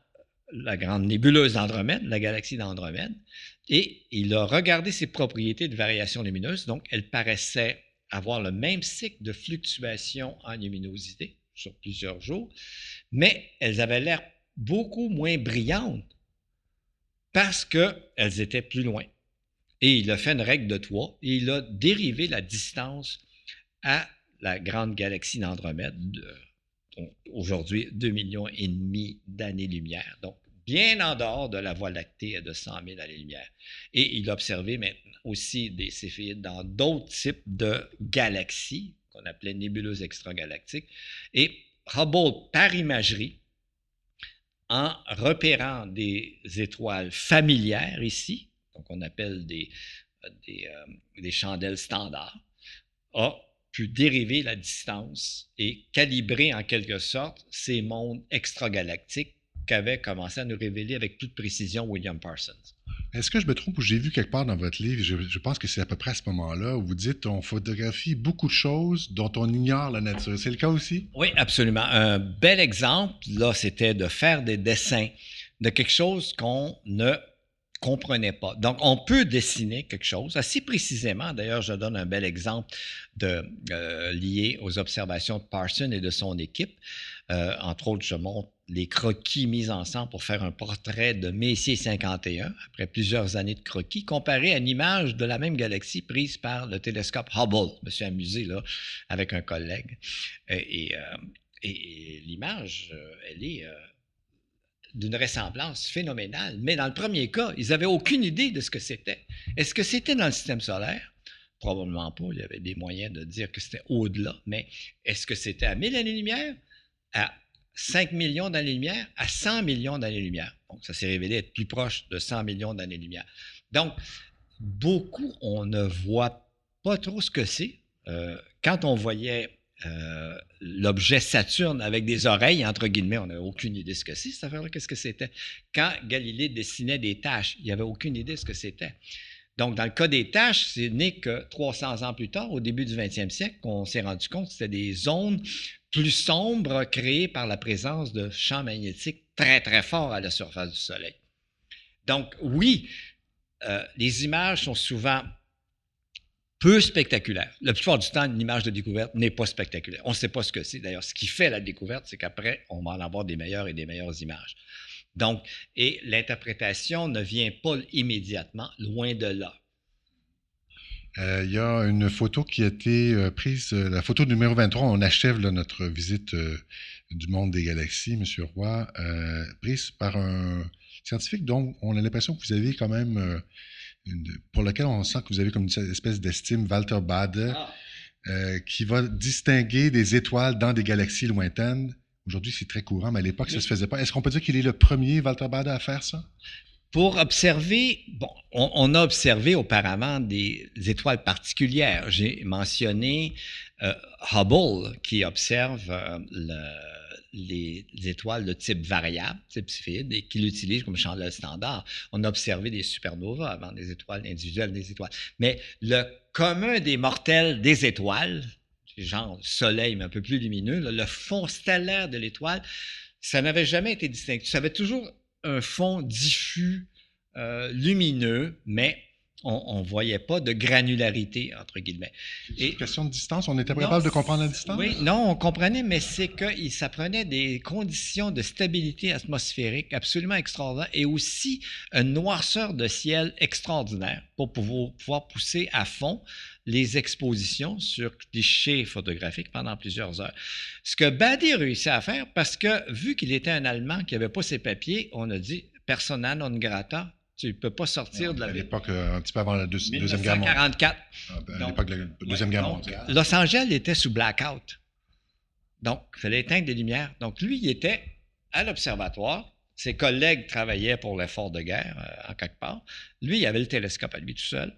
la grande nébuleuse d'Andromède, la galaxie d'Andromède, et il a regardé ses propriétés de variation lumineuse. Donc, elles paraissaient avoir le même cycle de fluctuation en luminosité sur plusieurs jours, mais elles avaient l'air beaucoup moins brillantes parce qu'elles étaient plus loin. Et il a fait une règle de trois et il a dérivé la distance à la grande galaxie d'Andromède, aujourd'hui 2 millions et demi d'années-lumière. Donc, bien en dehors de la Voie lactée de 100 000 années-lumière. Et il a observé maintenant aussi des céphéides dans d'autres types de galaxies qu'on appelait nébuleuses extragalactiques. Et Hubble, par imagerie, en repérant des étoiles familières ici, donc on appelle des, des, euh, des chandelles standards, a pu dériver la distance et calibrer en quelque sorte ces mondes extragalactiques qu'avait commencé à nous révéler avec toute précision William Parsons. Est-ce que je me trompe ou j'ai vu quelque part dans votre livre, je, pense que c'est à peu près à ce moment-là, où vous dites on photographie beaucoup de choses dont on ignore la nature. C'est le cas aussi? Oui, absolument. Un bel exemple, là, c'était de faire des dessins de quelque chose qu'on ne comprenait pas. Donc, on peut dessiner quelque chose assez précisément. D'ailleurs, je donne un bel exemple de, euh, lié aux observations de Parsons et de son équipe. Euh, entre autres, je montre les croquis mis ensemble pour faire un portrait de Messier 51, après plusieurs années de croquis, comparé à une image de la même galaxie prise par le télescope Hubble. Je me suis amusé là, avec un collègue. Et, euh, l'image, euh, elle est euh, d'une ressemblance phénoménale. Mais dans le premier cas, ils n'avaient aucune idée de ce que c'était. Est-ce que c'était dans le système solaire? Probablement pas. Il y avait des moyens de dire que c'était au-delà. Mais est-ce que c'était à 1000 années-lumière? 5 millions d'années-lumière à 100 millions d'années-lumière. Donc, ça s'est révélé être plus proche de 100 millions d'années-lumière. Donc, beaucoup, on ne voit pas trop ce que c'est. Euh, quand on voyait euh, l'objet Saturne avec des oreilles, entre guillemets, on n'avait aucune idée de ce que c'est, cette affaire-là, qu'est-ce que c'était. Quand Galilée dessinait des tâches, il n'y avait aucune idée de ce que c'était. Donc, dans le cas des tâches, c'est né que 300 ans plus tard, au début du 20e siècle, qu'on s'est rendu compte que c'était des zones plus sombre créé par la présence de champs magnétiques très, très forts à la surface du Soleil. Donc, oui, euh, les images sont souvent peu spectaculaire. La plupart du temps, une image de découverte n'est pas spectaculaire. On ne sait pas ce que c'est. D'ailleurs, ce qui fait la découverte, c'est qu'après, on va en avoir des meilleures et des meilleures images. Donc, et l'interprétation ne vient pas immédiatement, loin de là. Euh, il y a une photo qui a été euh, prise, euh, la photo numéro 23. On achève notre visite du monde des galaxies, M. Roy, prise par un scientifique dont on a l'impression que vous avez quand même, pour lequel on sent que vous avez comme une espèce d'estime, Walter Bade, ah. qui va distinguer des étoiles dans des galaxies lointaines. Aujourd'hui, c'est très courant, mais à l'époque, ça ne se faisait pas. Est-ce qu'on peut dire qu'il est le premier, Walter Bade, à faire ça? Pour observer, bon, on, a observé auparavant des étoiles particulières. J'ai mentionné euh, Hubble qui observe euh, les, étoiles de type variable, type sphéroïde, et qui l'utilise comme chandelle standard. On a observé des supernovas avant des étoiles individuelles des étoiles. Mais le commun des mortels des étoiles, genre Soleil, mais un peu plus lumineux, le fond stellaire de l'étoile, ça n'avait jamais été distinct. Ça avait toujours un fond diffus, euh, lumineux, mais on ne voyait pas de granularité, entre guillemets. Et, une question de distance, on était capable de comprendre la distance? Oui, non, on comprenait, mais c'est que ça prenait des conditions de stabilité atmosphérique absolument extraordinaires et aussi une noirceur de ciel extraordinaire pour pouvoir, pouvoir pousser à fond les expositions sur clichés photographiques pendant plusieurs heures. Ce que Badi réussit à faire, parce que vu qu'il était un Allemand qui n'avait pas ses papiers, on a dit persona non grata, tu ne peux pas sortir de la... À l'époque, euh, un petit peu avant la Deuxième Guerre mondiale. 1944. Ah, ben, à l'époque de la Deuxième Guerre mondiale. Los Angeles était sous blackout. Donc, il fallait éteindre les lumières. Donc, lui, il était à l'observatoire. Ses collègues travaillaient pour l'effort de guerre, euh, en quelque part. Lui, il avait le télescope à lui tout seul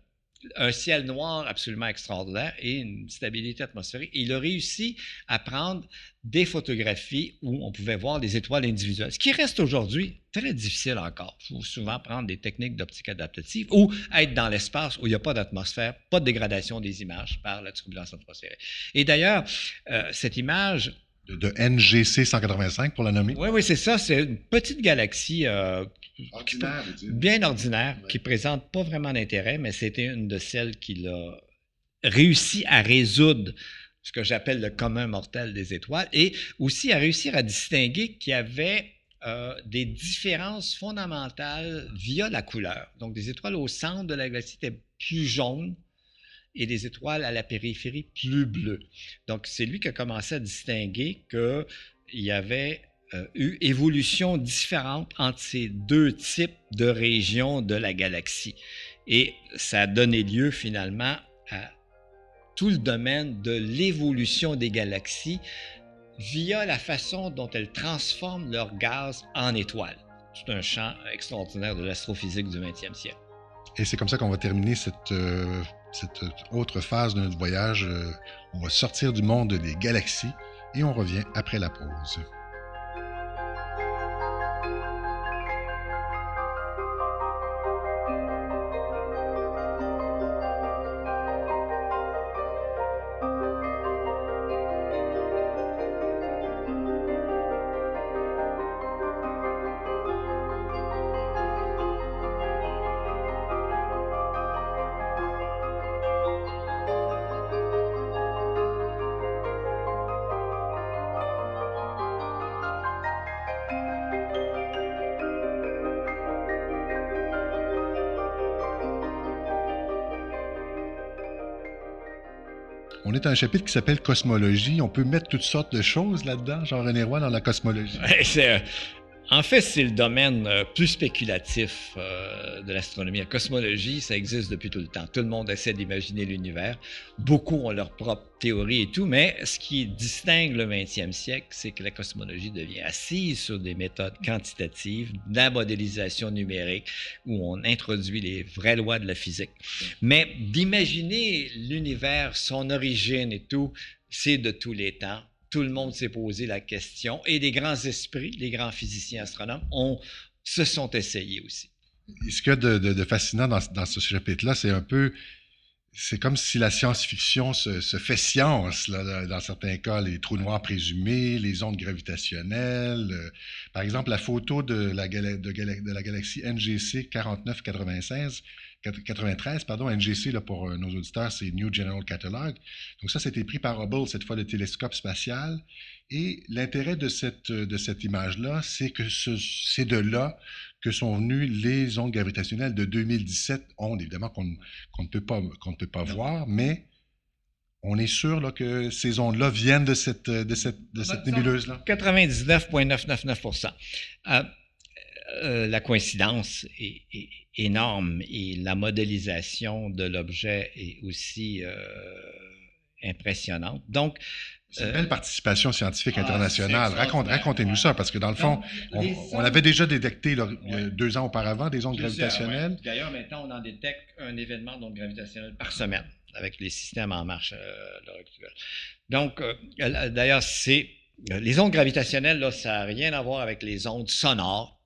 un ciel noir absolument extraordinaire et une stabilité atmosphérique. il a réussi à prendre des photographies où on pouvait voir des étoiles individuelles, ce qui reste aujourd'hui très difficile encore. Il faut souvent prendre des techniques d'optique adaptative ou être dans l'espace où il n'y a pas d'atmosphère, pas de dégradation des images par la turbulence atmosphérique. Et d'ailleurs, euh, cette image de, NGC 185 pour la nommer. Oui, oui, c'est ça. C'est une petite galaxie euh, bien ordinaire, qui présente pas vraiment d'intérêt, mais c'était une de celles qu'il a réussi à résoudre ce que j'appelle le commun mortel des étoiles, et aussi à réussir à distinguer qu'il y avait euh, des différences fondamentales via la couleur. Donc, des étoiles au centre de la galaxie étaient plus jaunes et des étoiles à la périphérie plus bleues. Donc, c'est lui qui a commencé à distinguer qu'il y avait euh, eu évolution différente entre ces deux types de régions de la galaxie. Et ça a donné lieu finalement à tout le domaine de l'évolution des galaxies via la façon dont elles transforment leur gaz en étoiles. C'est un champ extraordinaire de l'astrophysique du 20e siècle. Et c'est comme ça qu'on va terminer cette, euh, cette autre phase de notre voyage. Euh, on va sortir du monde des galaxies et on revient après la pause. Est un chapitre qui s'appelle Cosmologie. On peut mettre toutes sortes de choses là-dedans, Jean-René Roy, dans la cosmologie. c'est en fait, c'est le domaine euh, plus spéculatif euh, de l'astronomie. La cosmologie, ça existe depuis tout le temps. Tout le monde essaie d'imaginer l'univers. Beaucoup ont leur propre théorie et tout, mais ce qui distingue le 20e siècle, c'est que la cosmologie devient assise sur des méthodes quantitatives, de la modélisation numérique, où on introduit les vraies lois de la physique. Mais d'imaginer l'univers, son origine et tout, c'est de tous les temps tout le monde s'est posé la question et les grands esprits, les grands physiciens astronomes, ont, se sont essayés aussi. Ce qu'il y a de, fascinant dans, ce chapitre-là, c'est un peu, c'est comme si la science-fiction se, fait science, dans certains cas, les trous noirs présumés, les ondes gravitationnelles. Euh, par exemple, la photo de la, de la galaxie NGC 4996, 93, pardon, NGC, là, pour nos auditeurs, c'est New General Catalog. Donc ça, c'était pris par Hubble, cette fois le télescope spatial. Et l'intérêt de cette, de cette image-là, c'est que c'est de là que sont venues les ondes gravitationnelles de 2017, ondes évidemment qu'on ne peut pas, qu'on ne peut pas voir, mais on est sûr là, que ces ondes-là viennent de cette, de cette, de cette nébuleuse-là? 99,999 euh, euh, La coïncidence est, énorme et la modélisation de l'objet est aussi euh, impressionnante. Donc, c'est une belle participation scientifique ah, internationale. Racontez-nous ça, parce que dans le fond, on, avait déjà détecté deux ans auparavant des ondes gravitationnelles. D'ailleurs, maintenant, on en détecte un événement d'ondes gravitationnelles par semaine avec les systèmes en marche euh, Donc, euh, d'ailleurs, c'est les ondes gravitationnelles, là, ça n'a rien à voir avec les ondes sonores euh,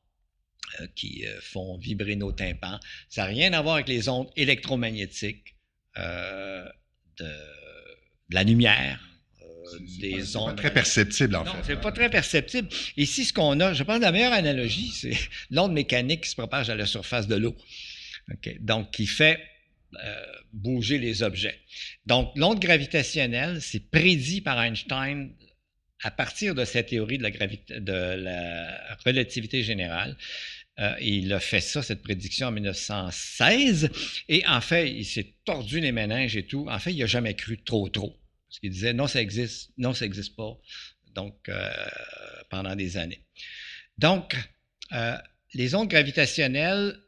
qui font vibrer nos tympans. Ça n'a rien à voir avec les ondes électromagnétiques de, la lumière, des ondes. pas très perceptible, en non, fait. C'est pas très perceptible. Ici, ce qu'on a, je pense que la meilleure analogie, c'est <laughs> l'onde mécanique qui se propage à la surface de l'eau. Donc, qui fait euh, bouger les objets. Donc, l'onde gravitationnelle, c'est prédit par Einstein à partir de cette théorie de la, de la relativité générale. Euh, il a fait ça, cette prédiction, en 1916. Et en fait, il s'est tordu les méninges et tout. En fait, il n'a jamais cru trop, trop. Parce qu'il disait non, ça existe, non, ça n'existe pas. Donc, euh, pendant des années. Donc, les ondes gravitationnelles,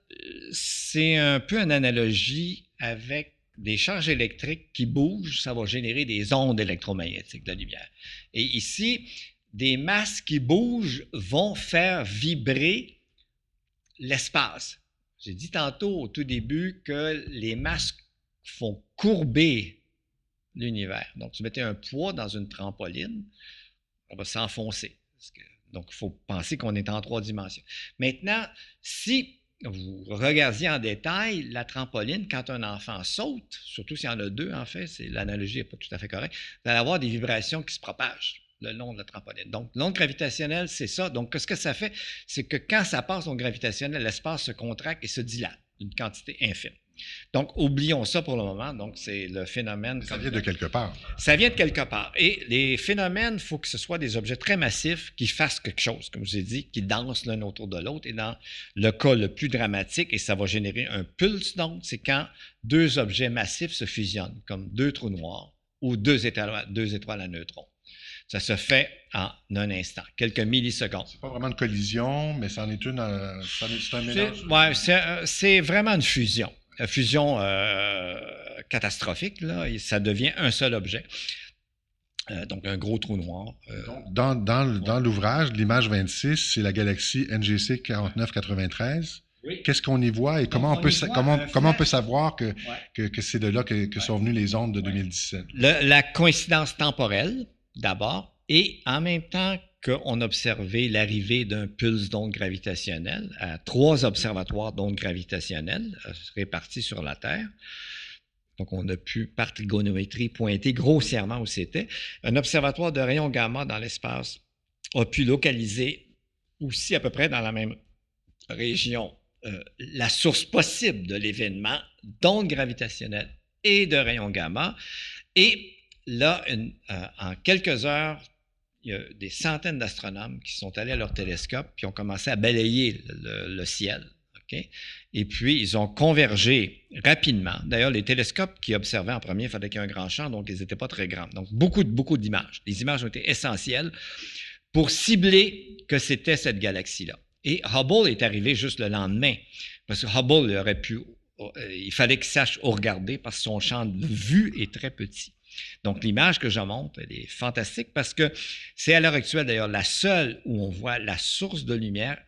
c'est un peu une analogie avec des charges électriques qui bougent, ça va générer des ondes électromagnétiques de lumière. Et ici, des masses qui bougent vont faire vibrer l'espace. J'ai dit tantôt au tout début que les masses font courber l'univers. Donc, tu mettais un poids dans une trampoline, on va s'enfoncer. Donc, il faut penser qu'on est en trois dimensions. Maintenant, si vous regardiez en détail la trampoline, quand un enfant saute, surtout s'il y en a deux, en fait, l'analogie n'est pas tout à fait correcte, vous allez avoir des vibrations qui se propagent le long de la trampoline. Donc, l'onde gravitationnelle, c'est ça. Donc, ce que ça fait, c'est que quand ça passe en gravitationnel, l'espace se contracte et se dilate d'une quantité infime. Donc, oublions ça pour le moment. Donc, c'est le phénomène. Ça vient de quelque part. Ça vient de quelque part. Et les phénomènes, il faut que ce soit des objets très massifs qui fassent quelque chose, comme je vous ai dit, qui dansent l'un autour de l'autre. Et dans le cas le plus dramatique, et ça va générer un pulse d'onde, c'est quand deux objets massifs se fusionnent, comme deux trous noirs ou deux étoiles, deux étoiles à neutrons. Ça se fait en un instant, quelques millisecondes. C'est pas vraiment une collision, mais ça en est une. Euh, c'est un mélange. Oui, euh, c'est vraiment une fusion fusion euh, catastrophique, là, ça devient un seul objet. Euh, donc, un gros trou noir. Dans, dans, l'ouvrage, l'image 26, c'est la galaxie NGC 4993. Qu'est-ce qu'on y voit et comment, on, peut, comment, comment on peut savoir que, que, c'est de là que, sont venues les ondes de 2017? la coïncidence temporelle, d'abord, et en même temps qu'on observait l'arrivée d'un pulse d'onde gravitationnelle à trois observatoires d'ondes gravitationnelles euh, répartis sur la Terre. Donc, on a pu, par trigonométrie, pointer grossièrement où c'était. Un observatoire de rayons gamma dans l'espace a pu localiser aussi à peu près dans la même région euh, la source possible de l'événement d'ondes gravitationnelles et de rayons gamma. Et là, euh, en quelques heures, il y a des centaines d'astronomes qui sont allés à leur télescope puis ont commencé à balayer le, ciel. Et puis, ils ont convergé rapidement. D'ailleurs, les télescopes qui observaient en premier, il fallait qu'il y ait un grand champ, donc ils n'étaient pas très grands. Donc, beaucoup, beaucoup d'images. Les images ont été essentielles pour cibler que c'était cette galaxie-là. Et Hubble est arrivé juste le lendemain, parce que Hubble aurait pu, euh, il fallait qu'il sache où regarder parce que son champ de vue est très petit. Donc, l'image que je montre, elle est fantastique parce que c'est à l'heure actuelle, d'ailleurs, la seule où on voit la source de lumière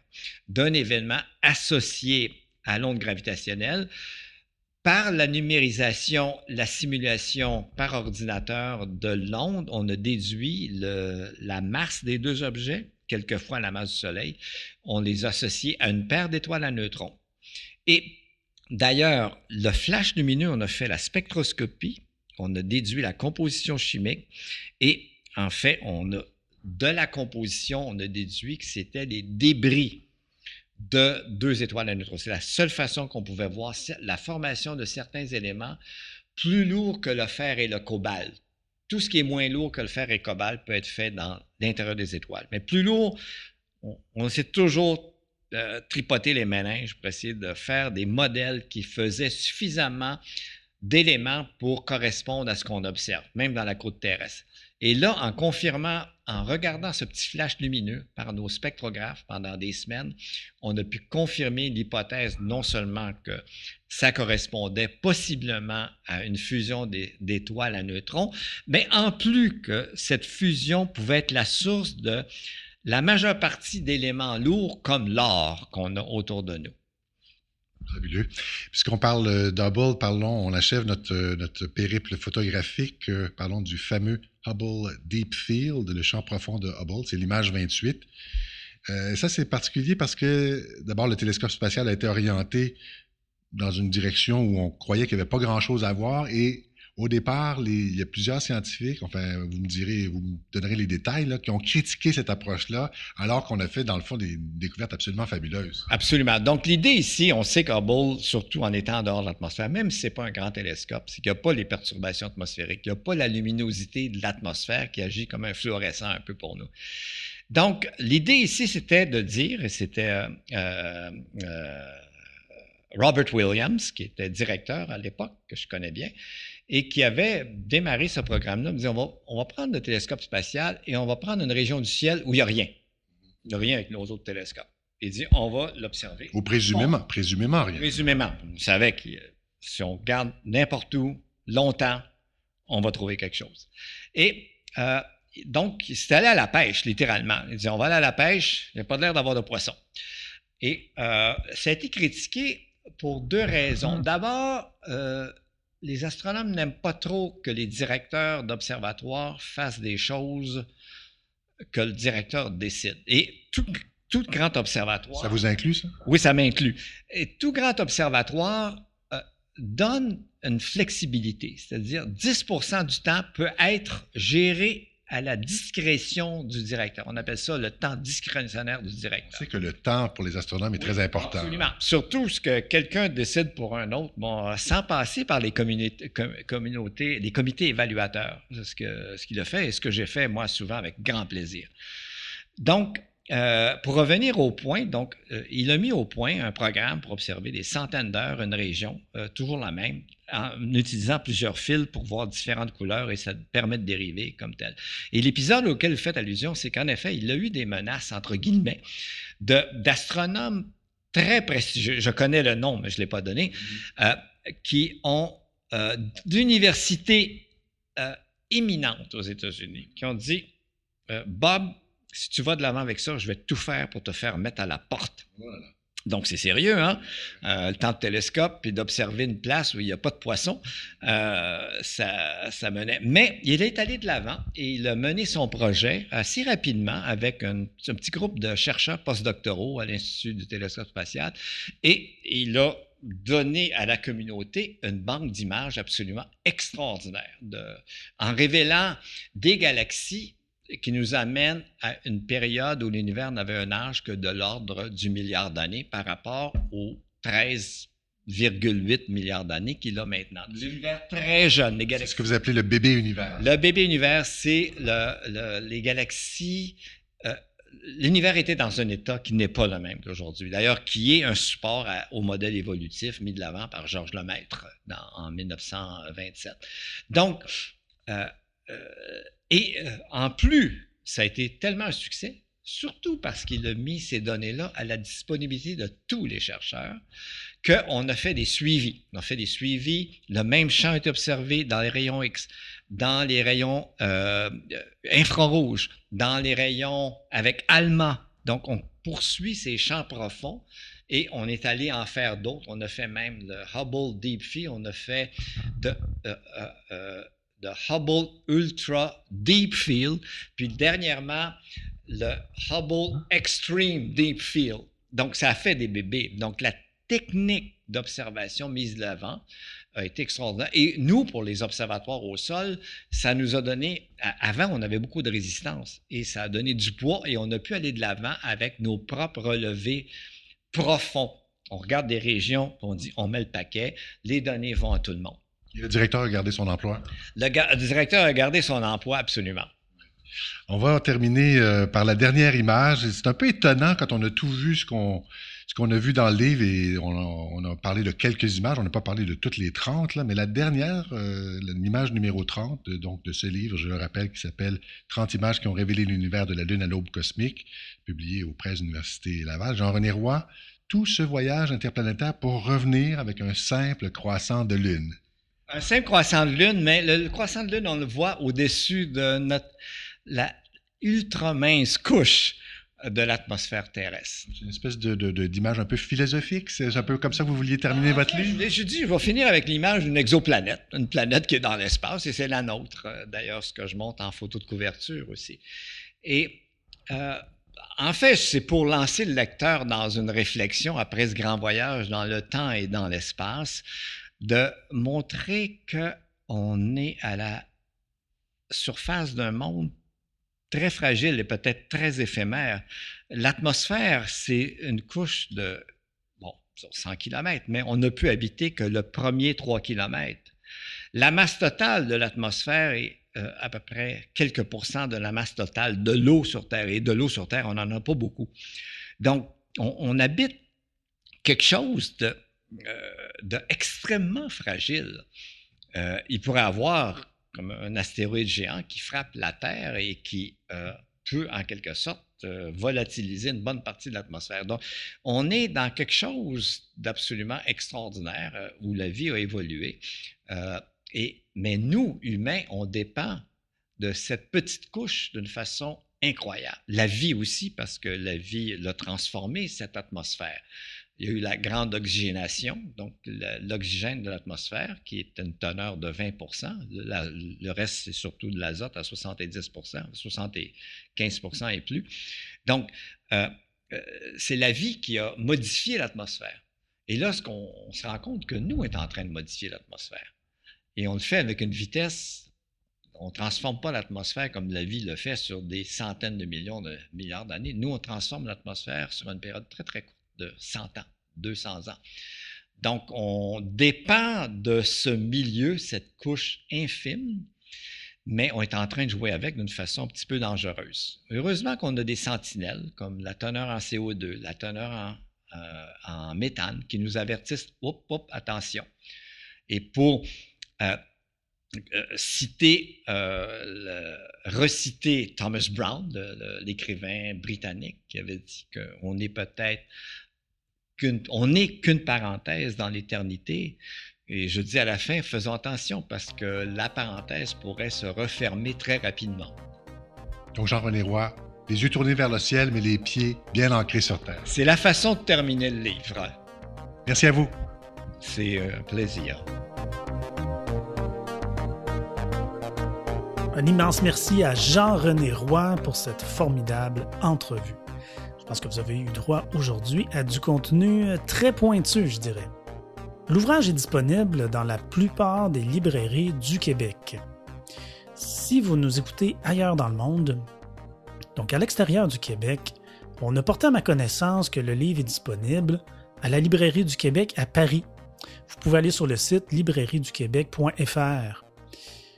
d'un événement associé à l'onde gravitationnelle. Par la numérisation, la simulation par ordinateur de l'onde, on a déduit la masse des deux objets, quelquefois la masse du Soleil. On les associe à une paire d'étoiles à neutrons. Et d'ailleurs, le flash lumineux, on a fait la spectroscopie on a déduit la composition chimique et en fait, on a de la composition, on a déduit que c'était des débris de deux étoiles à neutrons. C'est la seule façon qu'on pouvait voir la formation de certains éléments plus lourds que le fer et le cobalt. Tout ce qui est moins lourd que le fer et le cobalt peut être fait dans l'intérieur des étoiles. Mais plus lourd, on, s'est toujours euh, tripoté les méninges pour essayer de faire des modèles qui faisaient suffisamment d'éléments pour correspondre à ce qu'on observe, même dans la côte terrestre. Et là, en confirmant, en regardant ce petit flash lumineux par nos spectrographes pendant des semaines, on a pu confirmer l'hypothèse non seulement que ça correspondait possiblement à une fusion d'étoiles à neutrons, mais en plus que cette fusion pouvait être la source de la majeure partie d'éléments lourds comme l'or qu'on a autour de nous. Puisqu'on parle d'Hubble, parlons, on achève notre, notre périple photographique. Euh, parlons du fameux Hubble Deep Field, le champ profond de Hubble. C'est l'image 28. Euh, ça, c'est particulier parce que, d'abord, le télescope spatial a été orienté dans une direction où on croyait qu'il n'y avait pas grand-chose à voir et au départ, il y a plusieurs scientifiques, enfin, vous me direz, vous me donnerez les détails, qui ont critiqué cette approche-là, alors qu'on a fait, dans le fond, des découvertes absolument fabuleuses. Absolument. Donc, l'idée ici, on sait qu'Hubble, surtout en étant dehors de l'atmosphère, même si ce n'est pas un grand télescope, c'est qu'il n'y a pas les perturbations atmosphériques, il n'y a pas la luminosité de l'atmosphère qui agit comme un fluorescent un peu pour nous. Donc, l'idée ici, c'était de dire, et c'était euh, euh, euh, Robert Williams, qui était directeur à l'époque, que je connais bien, et qui avait démarré ce programme-là, me disait on va, on va prendre le télescope spatial et on va prendre une région du ciel où il n'y a rien. Il n'y a rien avec nos autres télescopes. Il dit on va l'observer. Ou présumément, présumément rien. Présumément. On savait que si on regarde n'importe où, longtemps, on va trouver quelque chose. Et euh, donc, c'est allé à la pêche, littéralement. Il dit on va aller à la pêche, il n'y a pas l'air d'avoir de poissons. Et euh, ça a été critiqué pour deux raisons. D'abord, euh, les astronomes n'aiment pas trop que les directeurs d'observatoires fassent des choses que le directeur décide. Et tout, grand observatoire. Ça vous inclut, ça? Oui, ça m'inclut. Et tout grand observatoire euh, donne une flexibilité, c'est-à-dire 10% du temps peut être géré à la discrétion du directeur. On appelle ça le temps discrétionnaire du directeur. C'est que le temps pour les astronomes est très important. Absolument. Surtout ce que quelqu'un décide pour un autre, bon, sans passer par les communautés, les comités évaluateurs. C'est ce qu'il ce a fait et ce que j'ai fait, moi, souvent avec grand plaisir. Donc, euh, pour revenir au point, donc, euh, il a mis au point un programme pour observer des centaines d'heures une région, euh, toujours la même, en utilisant plusieurs fils pour voir différentes couleurs et ça permet de dériver comme tel. Et l'épisode auquel vous faites allusion, c'est qu'en effet, il a eu des menaces, entre guillemets, d'astronomes très prestigieux, je connais le nom, mais je ne l'ai pas donné, qui ont d'universités éminentes aux États-Unis, qui ont dit, Bob, si tu vas de l'avant avec ça, je vais tout faire pour te faire mettre à la porte. Donc, c'est sérieux, hein? Euh, le temps de télescope, puis d'observer une place où il n'y a pas de poisson, euh, ça, ça, menait. Mais il est allé de l'avant et il a mené son projet assez rapidement avec un, un petit groupe de chercheurs postdoctoraux à l'Institut du télescope spatial et il a donné à la communauté une banque d'images absolument extraordinaire, de, en révélant des galaxies qui nous amène à une période où l'univers n'avait un âge que de l'ordre du milliard d'années par rapport aux 13,8 milliards d'années qu'il a maintenant. L'univers très jeune. C'est ce que vous appelez le bébé univers. Le bébé univers, c'est le, les galaxies. Euh, l'univers était dans un état qui n'est pas le même qu'aujourd'hui. D'ailleurs, qui est un support au modèle évolutif mis de l'avant par Georges Lemaître en 1927. Donc, euh, euh, et euh, en plus, ça a été tellement un succès, surtout parce qu'il a mis ces données-là à la disponibilité de tous les chercheurs, qu'on a fait des suivis. On a fait des suivis. Le même champ est observé dans les rayons X, dans les rayons euh, infrarouges, dans les rayons avec ALMA. Donc, on poursuit ces champs profonds et on est allé en faire d'autres. On a fait même le Hubble Deep Field, on a fait de, euh, le Hubble Ultra Deep Field, puis dernièrement, le Hubble Extreme Deep Field. Donc, ça a fait des bébés. Donc, la technique d'observation mise de l'avant a été extraordinaire. Et nous, pour les observatoires au sol, ça nous a donné, avant, on avait beaucoup de résistance et ça a donné du poids et on a pu aller de l'avant avec nos propres relevés profond. On regarde des régions, on dit on met le paquet, les données vont à tout le monde. Le directeur a gardé son emploi? Le, le directeur a gardé son emploi, absolument. On va terminer euh, par la dernière image. C'est un peu étonnant quand on a tout vu ce qu'on ce qu'on a vu dans le livre et on a, parlé de quelques images. On n'a pas parlé de toutes les 30, là, mais la dernière, euh, l'image numéro 30 de, donc de ce livre, je le rappelle, qui s'appelle 30 images qui ont révélé l'univers de la Lune à l'aube cosmique, publié aux presses l'Université Laval. Jean-René Roy, tout ce voyage interplanétaire pour revenir avec un simple croissant de Lune. Un simple croissant de Lune, mais le croissant de Lune, on le voit au-dessus de notre la ultra mince couche de l'atmosphère terrestre. C'est une espèce d'image un peu philosophique. C'est un peu comme ça que vous vouliez terminer votre livre? Je, je dis, je vais finir avec l'image d'une exoplanète, une planète qui est dans l'espace, et c'est la nôtre, euh, d'ailleurs, ce que je montre en photo de couverture aussi. Et euh, en fait, c'est pour lancer le lecteur dans une réflexion après ce grand voyage dans le temps et dans l'espace, de montrer qu'on est à la surface d'un monde très fragile et peut-être très éphémère. L'atmosphère, c'est une couche de, bon, 100 km, mais on ne peut habiter que le premier 3 km. La masse totale de l'atmosphère est euh, à peu près quelques pourcents de la masse totale de l'eau sur Terre. Et de l'eau sur Terre, on n'en a pas beaucoup. Donc, on, habite quelque chose de, euh, extrêmement fragile. Euh, il pourrait avoir comme un astéroïde géant qui frappe la Terre et qui euh, peut, en quelque sorte, volatiliser une bonne partie de l'atmosphère. Donc, on est dans quelque chose d'absolument extraordinaire où la vie a évolué. et, mais nous, humains, on dépend de cette petite couche d'une façon incroyable. La vie aussi, parce que la vie l'a transformé, cette atmosphère. Il y a eu la grande oxygénation, donc l'oxygène de l'atmosphère, qui est une teneur de 20% Le reste, c'est surtout de l'azote à 70% 75% et plus. Donc, euh, euh, c'est la vie qui a modifié l'atmosphère. Et là, on se rend compte que nous, on est en train de modifier l'atmosphère. Et on le fait avec une vitesse, on ne transforme pas l'atmosphère comme la vie le fait sur des centaines de millions de milliards d'années. Nous, on transforme l'atmosphère sur une période très, très courte de 100 ans, 200 ans. Donc, on dépend de ce milieu, cette couche infime, mais on est en train de jouer avec d'une façon un petit peu dangereuse. Heureusement qu'on a des sentinelles, comme la teneur en CO2, la teneur en, euh, méthane, qui nous avertissent, hop, hop, attention. Et pour euh, euh, citer, reciter Thomas Brown, l'écrivain britannique, qui avait dit qu'on est peut-être on n'est qu'une parenthèse dans l'éternité. Et je dis à la fin, faisons attention parce que la parenthèse pourrait se refermer très rapidement. Donc Jean-René Roy, les yeux tournés vers le ciel, mais les pieds bien ancrés sur terre. C'est la façon de terminer le livre. Merci à vous. C'est un plaisir. Un immense merci à Jean-René Roy pour cette formidable entrevue. Pense que vous avez eu droit aujourd'hui à du contenu très pointu, je dirais. L'ouvrage est disponible dans la plupart des librairies du Québec. Si vous nous écoutez ailleurs dans le monde, donc à l'extérieur du Québec, on a porté à ma connaissance que le livre est disponible à la Librairie du Québec à Paris. Vous pouvez aller sur le site librairieduquebec.fr.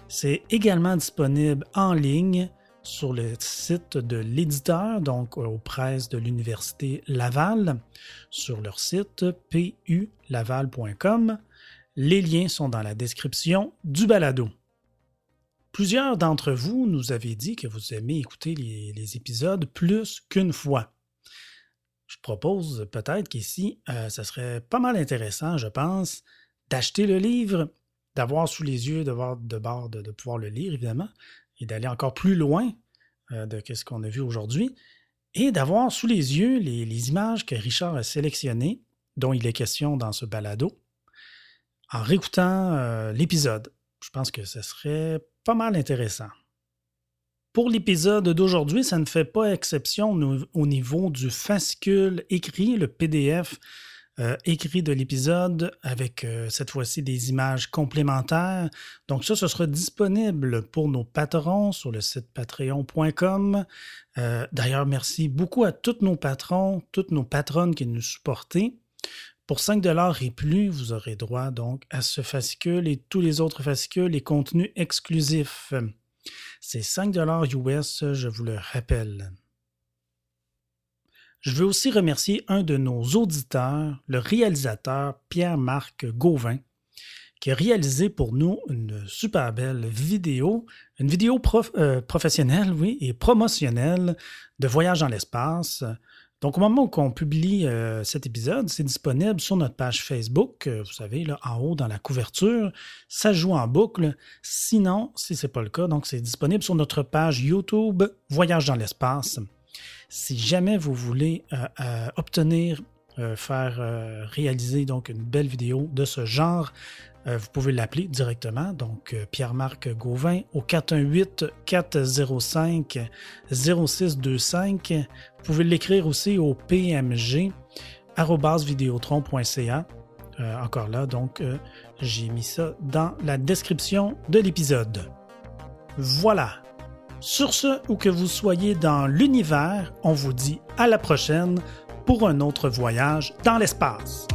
C'est également disponible en ligne sur le site de l'éditeur, donc aux presses de l'Université Laval, sur leur site pulaval.com. Les liens sont dans la description du balado. Plusieurs d'entre vous nous avez dit que vous aimez écouter les, épisodes plus qu'une fois. Je propose peut-être qu'ici, euh, ça serait pas mal intéressant, je pense, d'acheter le livre, d'avoir sous les yeux, de bord, de pouvoir le lire, évidemment, et d'aller encore plus loin euh, de ce qu'on a vu aujourd'hui, et d'avoir sous les yeux les, images que Richard a sélectionnées, dont il est question dans ce balado, en réécoutant euh, l'épisode. Je pense que ce serait pas mal intéressant. Pour l'épisode d'aujourd'hui, ça ne fait pas exception au niveau du fascicule écrit, le PDF euh, écrit de l'épisode avec euh, cette fois-ci des images complémentaires. Donc ça, ce sera disponible pour nos patrons sur le site patreon.com. Euh, d'ailleurs, merci beaucoup à tous nos patrons, toutes nos patronnes qui nous supportent. Pour 5 et plus, vous aurez droit donc à ce fascicule et tous les autres fascicules et contenus exclusifs. C'est 5 US, je vous le rappelle. Je veux aussi remercier un de nos auditeurs, le réalisateur Pierre-Marc Gauvin, qui a réalisé pour nous une super belle vidéo, une vidéo euh, professionnelle, oui, et promotionnelle de voyage dans l'espace. Donc, au moment où on publie euh, cet épisode, c'est disponible sur notre page Facebook. Euh, vous savez, là, en haut dans la couverture, ça joue en boucle. Sinon, si ce n'est pas le cas, donc c'est disponible sur notre page YouTube Voyage dans l'espace. Si jamais vous voulez euh, euh, obtenir, euh, faire réaliser donc une belle vidéo de ce genre, vous pouvez l'appeler directement, donc Pierre-Marc Gauvin au 418-405-0625. Vous pouvez l'écrire aussi au pmg encore là, donc j'ai mis ça dans la description de l'épisode. Voilà, sur ce, où que vous soyez dans l'univers, on vous dit à la prochaine pour un autre voyage dans l'espace.